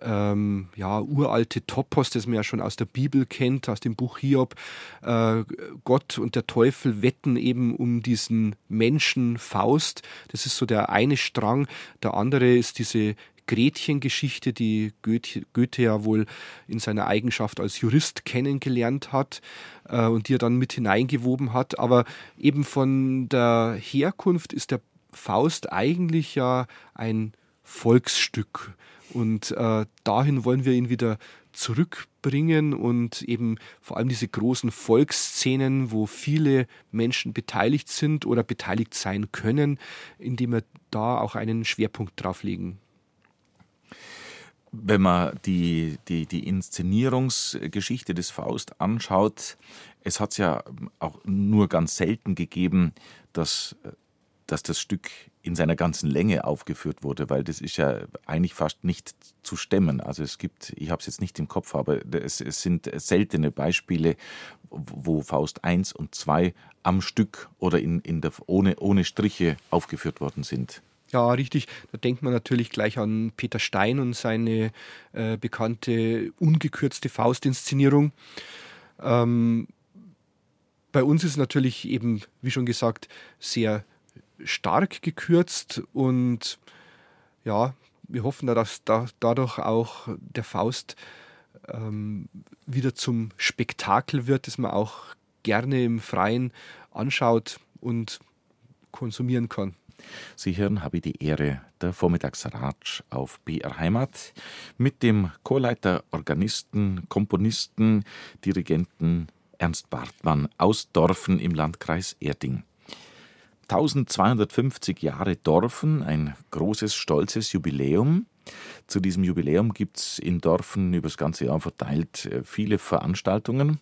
ähm, ja, uralte Topos, das man ja schon aus der Bibel kennt, aus dem Buch Hiob. Äh, Gott und der Teufel wetten eben um diesen Menschen Faust. Das ist so der eine Strang. Der andere ist diese Gretchen-Geschichte, die Goethe, Goethe, ja wohl in seiner Eigenschaft als Jurist kennengelernt hat äh, und die er dann mit hineingewoben hat. Aber eben von der Herkunft ist der Faust eigentlich ja ein Volksstück. Und äh, dahin wollen wir ihn wieder zurückbringen und eben vor allem diese großen Volksszenen, wo viele Menschen beteiligt sind oder beteiligt sein können, indem wir da auch einen Schwerpunkt drauf legen wenn man die, die, die Inszenierungsgeschichte des Faust anschaut, es hat es ja auch nur ganz selten gegeben, dass, dass das Stück in seiner ganzen Länge aufgeführt wurde, weil das ist ja eigentlich fast nicht zu stemmen. Also es gibt, ich habe es jetzt nicht im Kopf, aber es, es sind seltene Beispiele, wo Faust 1 und 2 am Stück oder in, in der, ohne, ohne Striche aufgeführt worden sind. Ja, richtig. Da denkt man natürlich gleich an Peter Stein und seine äh, bekannte ungekürzte Faustinszenierung. Ähm, bei uns ist natürlich eben, wie schon gesagt, sehr stark gekürzt und ja, wir hoffen, dass da, dadurch auch der Faust ähm, wieder zum Spektakel wird, das man auch gerne im Freien anschaut und konsumieren kann. Sie hören habe die Ehre der Vormittagsratsch auf BR Heimat mit dem Chorleiter, Organisten, Komponisten, Dirigenten Ernst Bartmann aus Dorfen im Landkreis Erding. 1250 Jahre Dorfen, ein großes, stolzes Jubiläum. Zu diesem Jubiläum gibt es in Dorfen über das ganze Jahr verteilt äh, viele Veranstaltungen.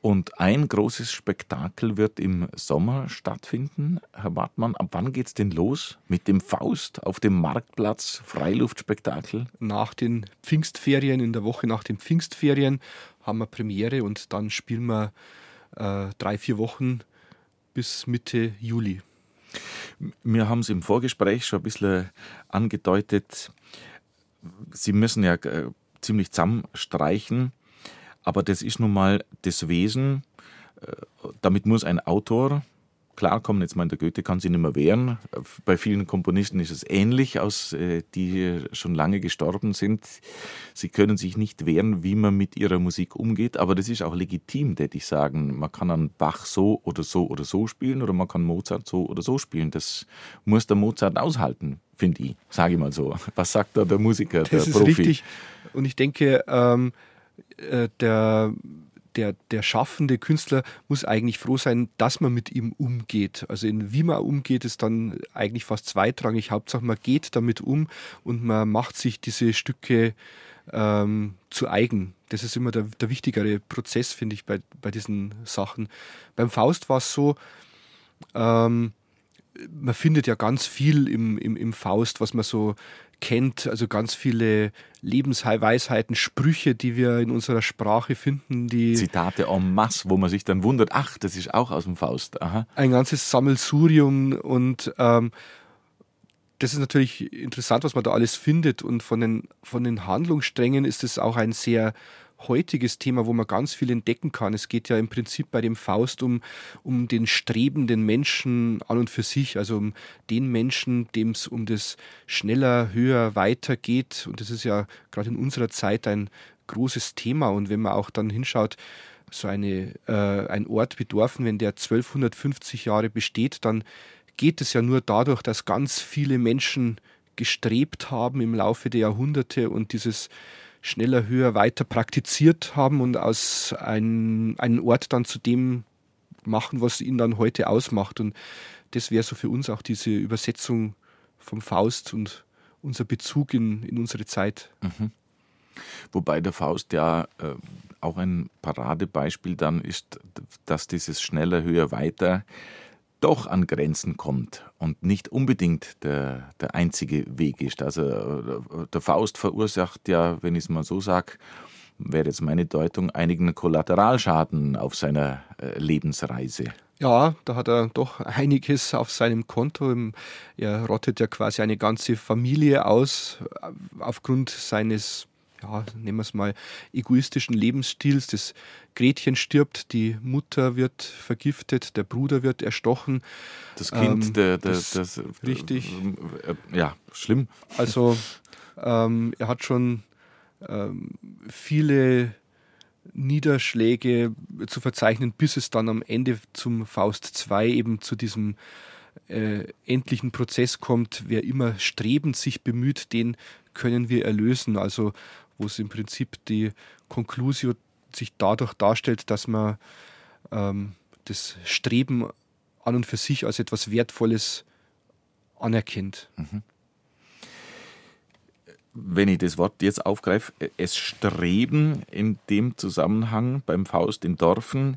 Und ein großes Spektakel wird im Sommer stattfinden. Herr Bartmann, ab wann geht's denn los mit dem Faust auf dem Marktplatz Freiluftspektakel? Nach den Pfingstferien, in der Woche nach den Pfingstferien haben wir Premiere und dann spielen wir äh, drei, vier Wochen bis Mitte Juli. Wir haben es im Vorgespräch schon ein bisschen angedeutet. Sie müssen ja äh, ziemlich zusammenstreichen. Aber das ist nun mal das Wesen. Äh, damit muss ein Autor klarkommen. Jetzt meint der Goethe kann sich nicht mehr wehren. Bei vielen Komponisten ist es ähnlich, aus, äh, die schon lange gestorben sind. Sie können sich nicht wehren, wie man mit ihrer Musik umgeht. Aber das ist auch legitim, würde ich sagen. Man kann einen Bach so oder so oder so spielen oder man kann Mozart so oder so spielen. Das muss der Mozart aushalten, finde ich. Sage ich mal so. Was sagt da der Musiker, das der Profi? Das ist richtig. Und ich denke, ähm äh, der, der, der schaffende Künstler muss eigentlich froh sein, dass man mit ihm umgeht. Also in wie man umgeht, ist dann eigentlich fast zweitrangig. Hauptsache man geht damit um und man macht sich diese Stücke ähm, zu eigen. Das ist immer der, der wichtigere Prozess, finde ich, bei, bei diesen Sachen. Beim Faust war es so, ähm, man findet ja ganz viel im, im, im Faust, was man so kennt, also ganz viele Lebensweisheiten, Sprüche, die wir in unserer Sprache finden, die Zitate en masse, wo man sich dann wundert, ach, das ist auch aus dem Faust. Aha. Ein ganzes Sammelsurium und ähm, das ist natürlich interessant, was man da alles findet und von den, von den Handlungssträngen ist es auch ein sehr heutiges Thema, wo man ganz viel entdecken kann. Es geht ja im Prinzip bei dem Faust um, um den strebenden Menschen an und für sich, also um den Menschen, dem es um das schneller, höher, weiter geht. Und das ist ja gerade in unserer Zeit ein großes Thema. Und wenn man auch dann hinschaut, so eine, äh, ein Ort wie Dorfen, wenn der 1250 Jahre besteht, dann geht es ja nur dadurch, dass ganz viele Menschen gestrebt haben im Laufe der Jahrhunderte und dieses schneller, höher, weiter praktiziert haben und aus ein, einen Ort dann zu dem machen, was ihn dann heute ausmacht. Und das wäre so für uns auch diese Übersetzung vom Faust und unser Bezug in, in unsere Zeit. Mhm. Wobei der Faust ja äh, auch ein Paradebeispiel dann ist, dass dieses schneller, höher, weiter doch an Grenzen kommt und nicht unbedingt der, der einzige Weg ist. Also äh, der Faust verursacht ja, wenn ich es mal so sage, wäre jetzt meine Deutung, einigen Kollateralschaden auf seiner äh, Lebensreise. Ja, da hat er doch einiges auf seinem Konto. Er rottet ja quasi eine ganze Familie aus äh, aufgrund seines ja, nehmen wir es mal, egoistischen Lebensstils. Das Gretchen stirbt, die Mutter wird vergiftet, der Bruder wird erstochen. Das Kind, ähm, der, der, das, das, richtig. Äh, ja, schlimm. Also ähm, er hat schon ähm, viele Niederschläge zu verzeichnen, bis es dann am Ende zum Faust 2 eben zu diesem äh, endlichen Prozess kommt. Wer immer strebend sich bemüht, den können wir erlösen. Also wo es im Prinzip die Conclusio sich dadurch darstellt, dass man ähm, das Streben an und für sich als etwas Wertvolles anerkennt. Mhm. Wenn ich das Wort jetzt aufgreife, es streben in dem Zusammenhang beim Faust in Dorfen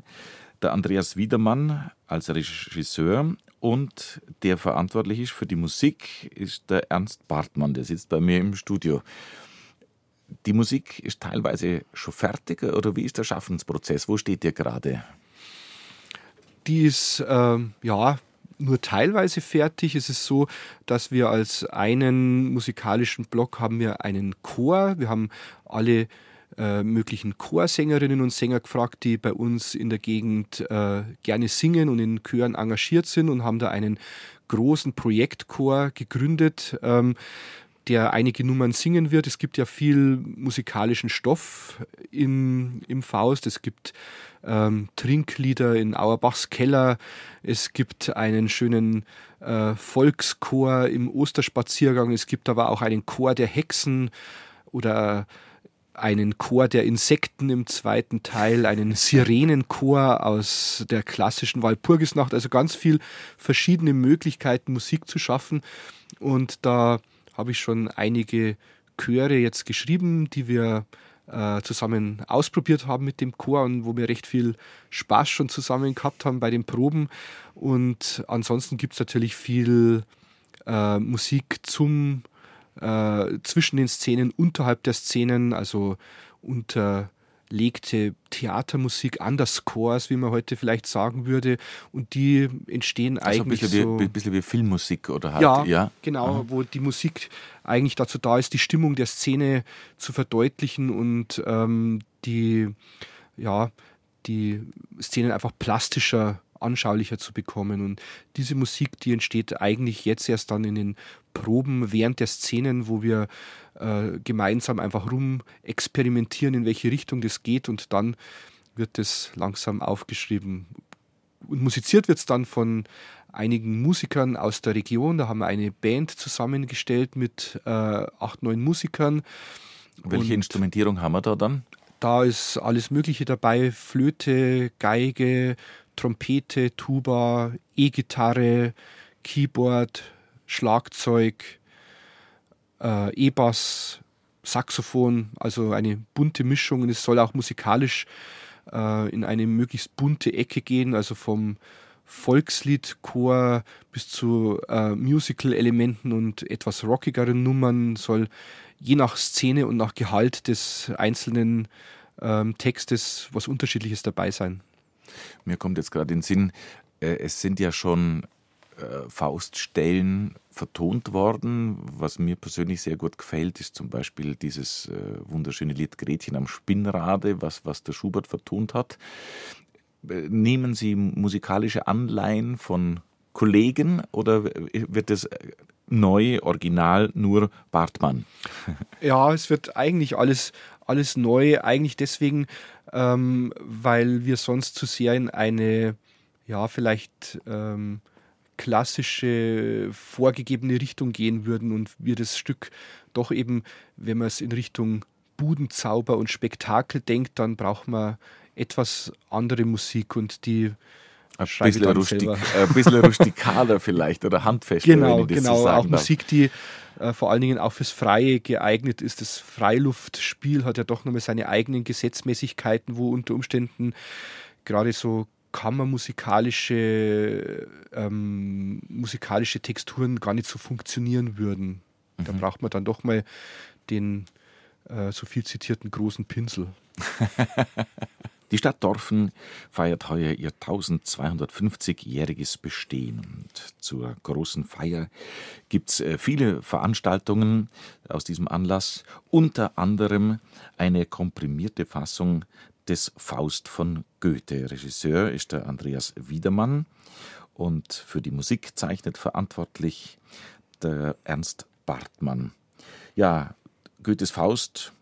der Andreas Wiedermann als Regisseur und der verantwortlich ist für die Musik ist der Ernst Bartmann, der sitzt bei mir im Studio die Musik ist teilweise schon fertig oder wie ist der Schaffensprozess? Wo steht ihr gerade? Die ist ähm, ja nur teilweise fertig. Es ist so, dass wir als einen musikalischen Block haben wir einen Chor. Wir haben alle äh, möglichen Chorsängerinnen und Sänger gefragt, die bei uns in der Gegend äh, gerne singen und in Chören engagiert sind und haben da einen großen Projektchor gegründet. Ähm, der einige Nummern singen wird. Es gibt ja viel musikalischen Stoff im, im Faust. Es gibt ähm, Trinklieder in Auerbachs Keller. Es gibt einen schönen äh, Volkschor im Osterspaziergang. Es gibt aber auch einen Chor der Hexen oder einen Chor der Insekten im zweiten Teil, einen Sirenenchor aus der klassischen Walpurgisnacht. Also ganz viel verschiedene Möglichkeiten, Musik zu schaffen. Und da habe ich schon einige Chöre jetzt geschrieben, die wir äh, zusammen ausprobiert haben mit dem Chor und wo wir recht viel Spaß schon zusammen gehabt haben bei den Proben. Und ansonsten gibt es natürlich viel äh, Musik zum äh, zwischen den Szenen, unterhalb der Szenen, also unter legte Theatermusik an das Scores, wie man heute vielleicht sagen würde. Und die entstehen also eigentlich. Ein bisschen, so, wie, ein bisschen wie Filmmusik oder halt. Ja, ja. genau, Aha. wo die Musik eigentlich dazu da ist, die Stimmung der Szene zu verdeutlichen und ähm, die, ja, die Szenen einfach plastischer anschaulicher zu bekommen. Und diese Musik, die entsteht eigentlich jetzt erst dann in den Proben während der Szenen, wo wir äh, gemeinsam einfach rum experimentieren, in welche Richtung das geht und dann wird es langsam aufgeschrieben. Und musiziert wird es dann von einigen Musikern aus der Region. Da haben wir eine Band zusammengestellt mit äh, acht, neun Musikern. Welche und Instrumentierung haben wir da dann? Da ist alles Mögliche dabei: Flöte, Geige, Trompete, Tuba, E-Gitarre, Keyboard, Schlagzeug, äh, E-Bass, Saxophon, also eine bunte Mischung und es soll auch musikalisch äh, in eine möglichst bunte Ecke gehen, also vom, Volksliedchor bis zu äh, Musical-Elementen und etwas rockigeren Nummern soll je nach Szene und nach Gehalt des einzelnen ähm, Textes was Unterschiedliches dabei sein. Mir kommt jetzt gerade in den Sinn, äh, es sind ja schon äh, Fauststellen vertont worden. Was mir persönlich sehr gut gefällt, ist zum Beispiel dieses äh, wunderschöne Lied Gretchen am Spinnrade, was, was der Schubert vertont hat. Nehmen Sie musikalische Anleihen von Kollegen oder wird es neu, original, nur Bartmann? Ja, es wird eigentlich alles, alles neu, eigentlich deswegen, ähm, weil wir sonst zu sehr in eine, ja, vielleicht ähm, klassische, vorgegebene Richtung gehen würden und wir das Stück doch eben, wenn man es in Richtung Budenzauber und Spektakel denkt, dann braucht man etwas andere Musik und die ein bisschen, rustik, ein bisschen rustikaler vielleicht oder handfester. Genau, genau. So auch darf. Musik, die äh, vor allen Dingen auch fürs Freie geeignet ist. Das Freiluftspiel hat ja doch nochmal seine eigenen Gesetzmäßigkeiten, wo unter Umständen gerade so kammermusikalische ähm, musikalische Texturen gar nicht so funktionieren würden. Mhm. Da braucht man dann doch mal den äh, so viel zitierten großen Pinsel. Die Stadt Dorfen feiert heuer ihr 1250-jähriges Bestehen. Und zur großen Feier gibt es äh, viele Veranstaltungen aus diesem Anlass, unter anderem eine komprimierte Fassung des Faust von Goethe. Regisseur ist der Andreas Wiedermann und für die Musik zeichnet verantwortlich der Ernst Bartmann. Ja, Goethes Faust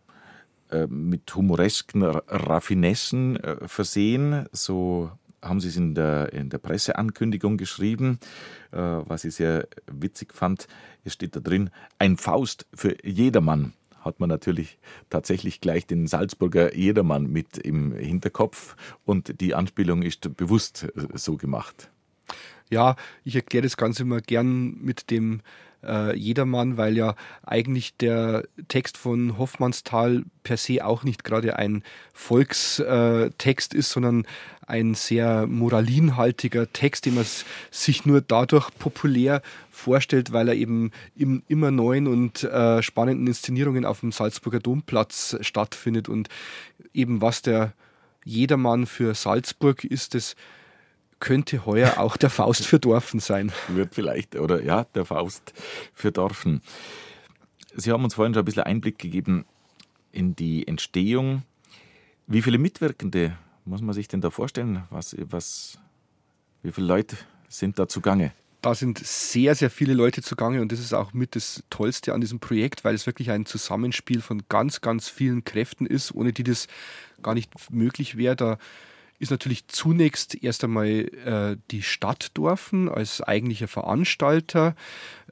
mit humoresken Raffinessen äh, versehen. So haben sie es in der, in der Presseankündigung geschrieben, äh, was ich sehr witzig fand. Es steht da drin, ein Faust für jedermann. Hat man natürlich tatsächlich gleich den Salzburger Jedermann mit im Hinterkopf und die Anspielung ist bewusst so gemacht. Ja, ich erkläre das Ganze immer gern mit dem äh, Jedermann, weil ja eigentlich der Text von Hoffmannsthal per se auch nicht gerade ein Volkstext ist, sondern ein sehr moralinhaltiger Text, den man sich nur dadurch populär vorstellt, weil er eben im immer neuen und äh, spannenden Inszenierungen auf dem Salzburger Domplatz stattfindet. Und eben was der Jedermann für Salzburg ist, das könnte heuer auch der Faust für Dorfen sein. Wird vielleicht, oder ja, der Faust für Dorfen. Sie haben uns vorhin schon ein bisschen Einblick gegeben in die Entstehung. Wie viele Mitwirkende muss man sich denn da vorstellen? Was, was, wie viele Leute sind da zugange? Da sind sehr, sehr viele Leute zugange und das ist auch mit das Tollste an diesem Projekt, weil es wirklich ein Zusammenspiel von ganz, ganz vielen Kräften ist, ohne die das gar nicht möglich wäre. Da ist natürlich zunächst erst einmal äh, die Stadt Dorfen als eigentlicher Veranstalter,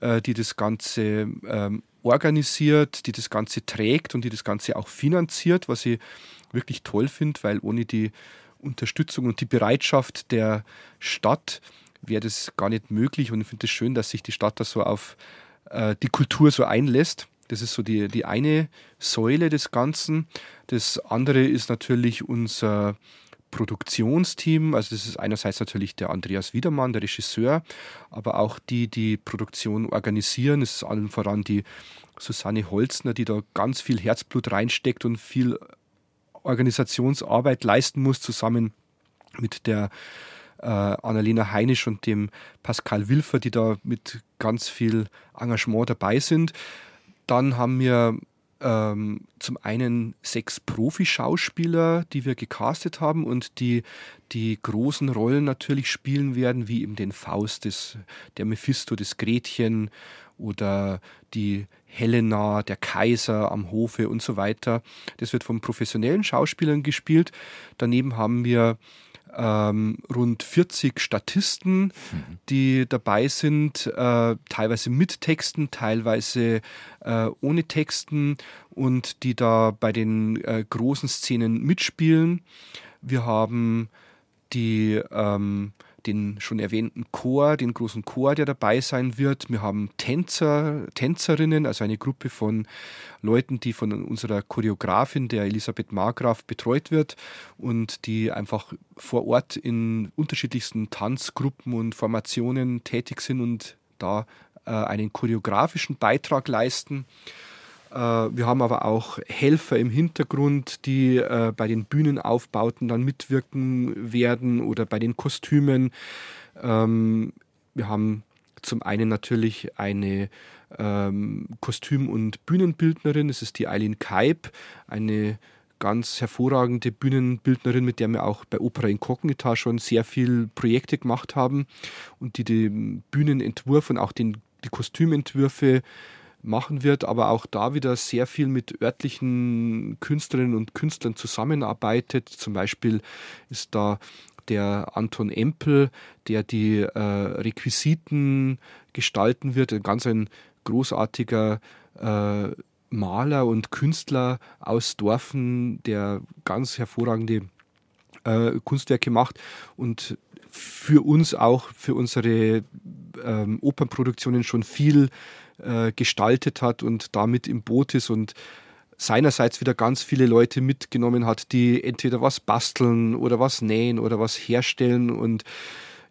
äh, die das Ganze ähm, organisiert, die das Ganze trägt und die das Ganze auch finanziert, was ich wirklich toll finde, weil ohne die Unterstützung und die Bereitschaft der Stadt wäre das gar nicht möglich. Und ich finde es das schön, dass sich die Stadt da so auf äh, die Kultur so einlässt. Das ist so die, die eine Säule des Ganzen. Das andere ist natürlich unser Produktionsteam. Also das ist einerseits natürlich der Andreas Wiedermann, der Regisseur, aber auch die, die Produktion organisieren. Es ist allen voran die Susanne Holzner, die da ganz viel Herzblut reinsteckt und viel Organisationsarbeit leisten muss, zusammen mit der äh, Annalena Heinisch und dem Pascal Wilfer, die da mit ganz viel Engagement dabei sind. Dann haben wir ähm, zum einen sechs Profi-Schauspieler, die wir gecastet haben und die die großen Rollen natürlich spielen werden, wie eben den Faust, des, der Mephisto, das Gretchen oder die Helena, der Kaiser am Hofe und so weiter. Das wird von professionellen Schauspielern gespielt. Daneben haben wir ähm, rund 40 Statisten, mhm. die dabei sind, äh, teilweise mit Texten, teilweise äh, ohne Texten und die da bei den äh, großen Szenen mitspielen. Wir haben die, ähm, den schon erwähnten Chor, den großen Chor, der dabei sein wird. Wir haben Tänzer, Tänzerinnen, also eine Gruppe von Leuten, die von unserer Choreografin, der Elisabeth Margraf, betreut wird und die einfach vor Ort in unterschiedlichsten Tanzgruppen und Formationen tätig sind und da äh, einen choreografischen Beitrag leisten. Äh, wir haben aber auch Helfer im Hintergrund, die äh, bei den Bühnenaufbauten dann mitwirken werden oder bei den Kostümen. Ähm, wir haben zum einen natürlich eine ähm, Kostüm- und Bühnenbildnerin, das ist die Eileen Kaib, eine ganz hervorragende Bühnenbildnerin, mit der wir auch bei Opera Incognita schon sehr viele Projekte gemacht haben und die den Bühnenentwurf und auch den, die Kostümentwürfe machen wird, aber auch da wieder sehr viel mit örtlichen Künstlerinnen und Künstlern zusammenarbeitet. Zum Beispiel ist da der Anton Empel, der die äh, Requisiten gestalten wird, ein ganz ein großartiger äh, Maler und Künstler aus Dorfen, der ganz hervorragende äh, Kunstwerke macht und für uns auch, für unsere ähm, Opernproduktionen schon viel äh, gestaltet hat und damit im Boot ist und seinerseits wieder ganz viele Leute mitgenommen hat, die entweder was basteln oder was nähen oder was herstellen und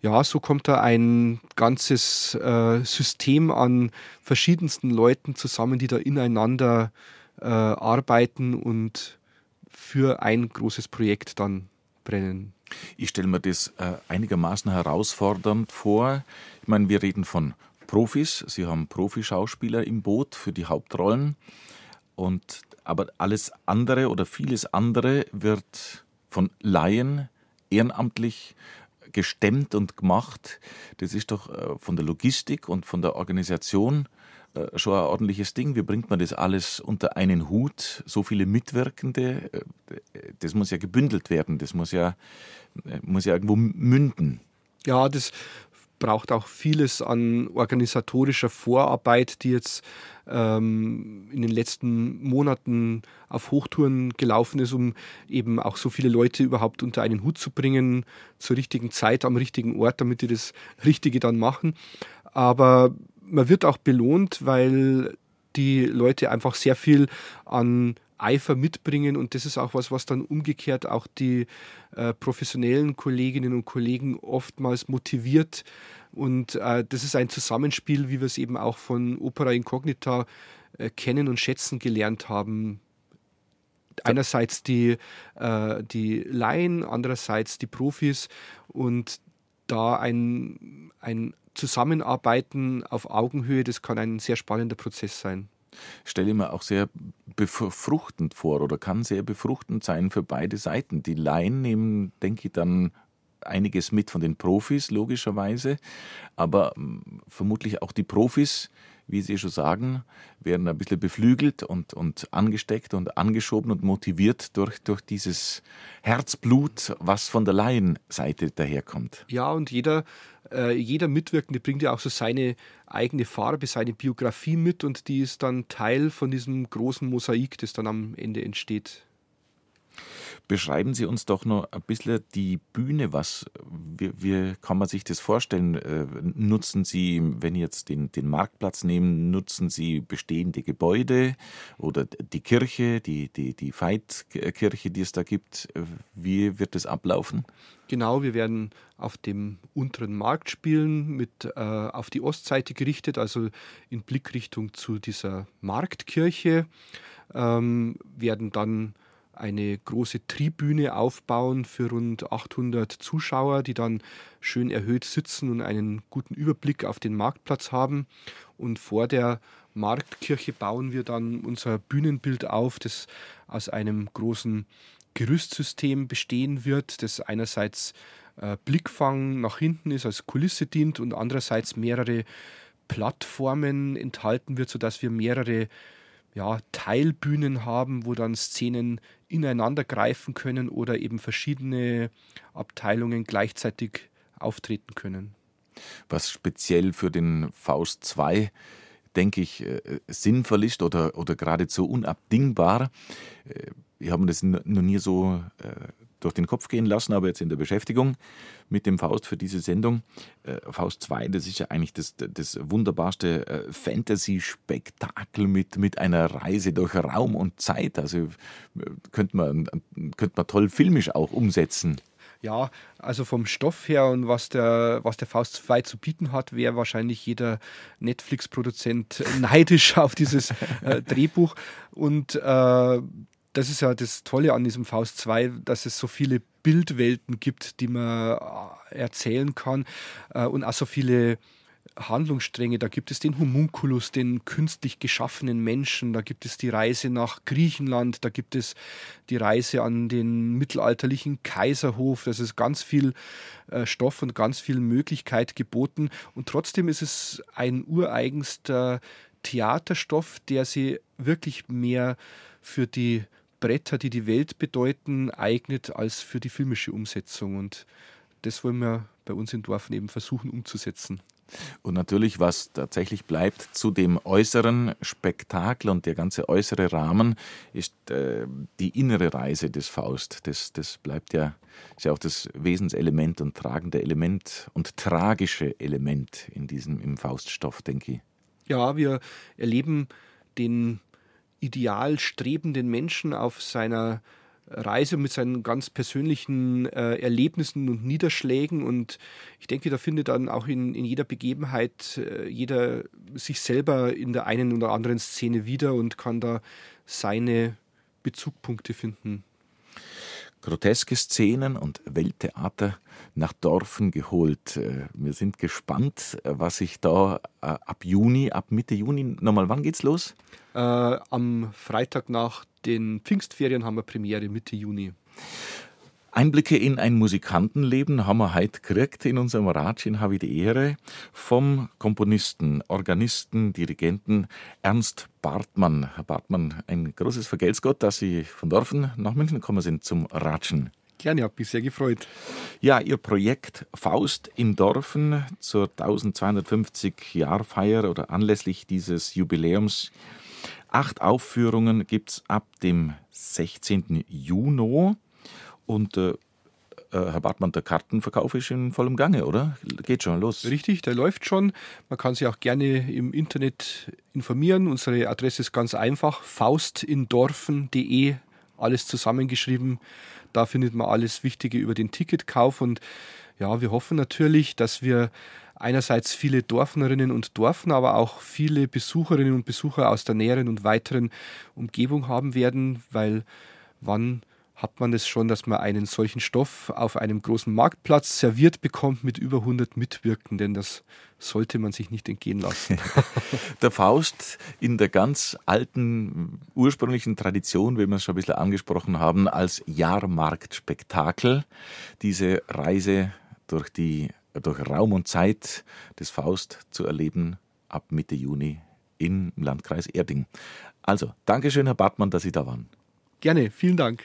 ja, so kommt da ein ganzes äh, System an verschiedensten Leuten zusammen, die da ineinander äh, arbeiten und für ein großes Projekt dann brennen. Ich stelle mir das äh, einigermaßen herausfordernd vor. Ich meine, wir reden von Profis. Sie haben Profischauspieler im Boot für die Hauptrollen. Und, aber alles andere oder vieles andere wird von Laien ehrenamtlich gestemmt und gemacht. Das ist doch äh, von der Logistik und von der Organisation äh, schon ein ordentliches Ding. Wie bringt man das alles unter einen Hut? So viele Mitwirkende, äh, das muss ja gebündelt werden, das muss ja, muss ja irgendwo münden. Ja, das braucht auch vieles an organisatorischer Vorarbeit, die jetzt ähm, in den letzten Monaten auf Hochtouren gelaufen ist, um eben auch so viele Leute überhaupt unter einen Hut zu bringen, zur richtigen Zeit, am richtigen Ort, damit die das Richtige dann machen. Aber man wird auch belohnt, weil die Leute einfach sehr viel an Eifer mitbringen und das ist auch was, was dann umgekehrt auch die äh, professionellen Kolleginnen und Kollegen oftmals motiviert. Und äh, das ist ein Zusammenspiel, wie wir es eben auch von Opera Incognita äh, kennen und schätzen gelernt haben. Einerseits die, äh, die Laien, andererseits die Profis und da ein, ein Zusammenarbeiten auf Augenhöhe, das kann ein sehr spannender Prozess sein stelle ich mir auch sehr befruchtend vor oder kann sehr befruchtend sein für beide Seiten. Die Laien nehmen, denke ich, dann einiges mit von den Profis, logischerweise, aber hm, vermutlich auch die Profis wie Sie schon sagen, werden ein bisschen beflügelt und, und angesteckt und angeschoben und motiviert durch, durch dieses Herzblut, was von der Laienseite daherkommt. Ja, und jeder, äh, jeder Mitwirkende bringt ja auch so seine eigene Farbe, seine Biografie mit und die ist dann Teil von diesem großen Mosaik, das dann am Ende entsteht. Beschreiben Sie uns doch noch ein bisschen die Bühne. Was, wie, wie kann man sich das vorstellen? Äh, nutzen Sie, wenn Sie jetzt den, den Marktplatz nehmen, nutzen Sie bestehende Gebäude oder die Kirche, die, die, die Veitkirche, die es da gibt? Wie wird das ablaufen? Genau, wir werden auf dem unteren Markt spielen, mit äh, auf die Ostseite gerichtet, also in Blickrichtung zu dieser Marktkirche. Ähm, werden dann eine große Tribüne aufbauen für rund 800 Zuschauer, die dann schön erhöht sitzen und einen guten Überblick auf den Marktplatz haben. Und vor der Marktkirche bauen wir dann unser Bühnenbild auf, das aus einem großen Gerüstsystem bestehen wird, das einerseits äh, Blickfang nach hinten ist, als Kulisse dient und andererseits mehrere Plattformen enthalten wird, sodass wir mehrere ja, Teilbühnen haben, wo dann Szenen ineinander greifen können oder eben verschiedene Abteilungen gleichzeitig auftreten können. Was speziell für den Faust 2 denke ich, äh, sinnvoll ist oder, oder geradezu unabdingbar. Äh, ich habe das noch nie so äh, durch den Kopf gehen lassen, aber jetzt in der Beschäftigung mit dem Faust für diese Sendung. Äh, Faust 2, das ist ja eigentlich das, das wunderbarste äh, Fantasy-Spektakel mit, mit einer Reise durch Raum und Zeit. Also äh, könnte man, könnte man toll filmisch auch umsetzen. Ja, also vom Stoff her und was der, was der Faust 2 zu bieten hat, wäre wahrscheinlich jeder Netflix-Produzent neidisch auf dieses äh, Drehbuch. Und das ist ja das Tolle an diesem Faust 2, dass es so viele Bildwelten gibt, die man äh, erzählen kann äh, und auch so viele Handlungsstränge. Da gibt es den Homunculus, den künstlich geschaffenen Menschen, da gibt es die Reise nach Griechenland, da gibt es die Reise an den mittelalterlichen Kaiserhof. Das ist ganz viel äh, Stoff und ganz viel Möglichkeit geboten. Und trotzdem ist es ein ureigenster Theaterstoff, der sie wirklich mehr für die Bretter, die die Welt bedeuten, eignet als für die filmische Umsetzung. Und das wollen wir bei uns in Dorfen eben versuchen umzusetzen. Und natürlich, was tatsächlich bleibt zu dem äußeren Spektakel und der ganze äußere Rahmen, ist äh, die innere Reise des Faust. Das, das bleibt ja, ist ja auch das Wesenselement und tragende Element und tragische Element in diesem im Fauststoff, denke ich. Ja, wir erleben den ideal strebenden Menschen auf seiner Reise mit seinen ganz persönlichen äh, Erlebnissen und Niederschlägen. Und ich denke, da findet dann auch in, in jeder Begebenheit äh, jeder sich selber in der einen oder anderen Szene wieder und kann da seine Bezugpunkte finden. Groteske Szenen und Welttheater nach Dorfen geholt. Äh, wir sind gespannt, was sich da äh, ab Juni, ab Mitte Juni, nochmal, wann geht's los? Äh, am Freitag nach den Pfingstferien haben wir Premiere Mitte Juni. Einblicke in ein Musikantenleben haben wir heute gekriegt in unserem Ratschen habe ich die Ehre vom Komponisten, Organisten, Dirigenten Ernst Bartmann. Herr Bartmann, ein großes Vergelt's Gott, dass Sie von Dorfen nach München gekommen sind zum Ratschen. Gerne, habe mich sehr gefreut. Ja, Ihr Projekt Faust in Dorfen zur 1250-Jahrfeier oder anlässlich dieses Jubiläums Acht Aufführungen gibt es ab dem 16. Juni. Und äh, äh, Herr Bartmann, der Kartenverkauf ist in vollem Gange, oder? Geht schon los. Richtig, der läuft schon. Man kann sich auch gerne im Internet informieren. Unsere Adresse ist ganz einfach: faustindorfen.de, alles zusammengeschrieben. Da findet man alles Wichtige über den Ticketkauf. Und ja, wir hoffen natürlich, dass wir einerseits viele Dorfnerinnen und Dorfner, aber auch viele Besucherinnen und Besucher aus der näheren und weiteren Umgebung haben werden, weil wann hat man es schon, dass man einen solchen Stoff auf einem großen Marktplatz serviert bekommt mit über 100 Mitwirkenden. Das sollte man sich nicht entgehen lassen. der Faust in der ganz alten, ursprünglichen Tradition, wie wir es schon ein bisschen angesprochen haben, als Jahrmarktspektakel. Diese Reise durch die durch Raum und Zeit des Faust zu erleben ab Mitte Juni im Landkreis Erding. Also, Dankeschön, Herr Bartmann, dass Sie da waren. Gerne, vielen Dank.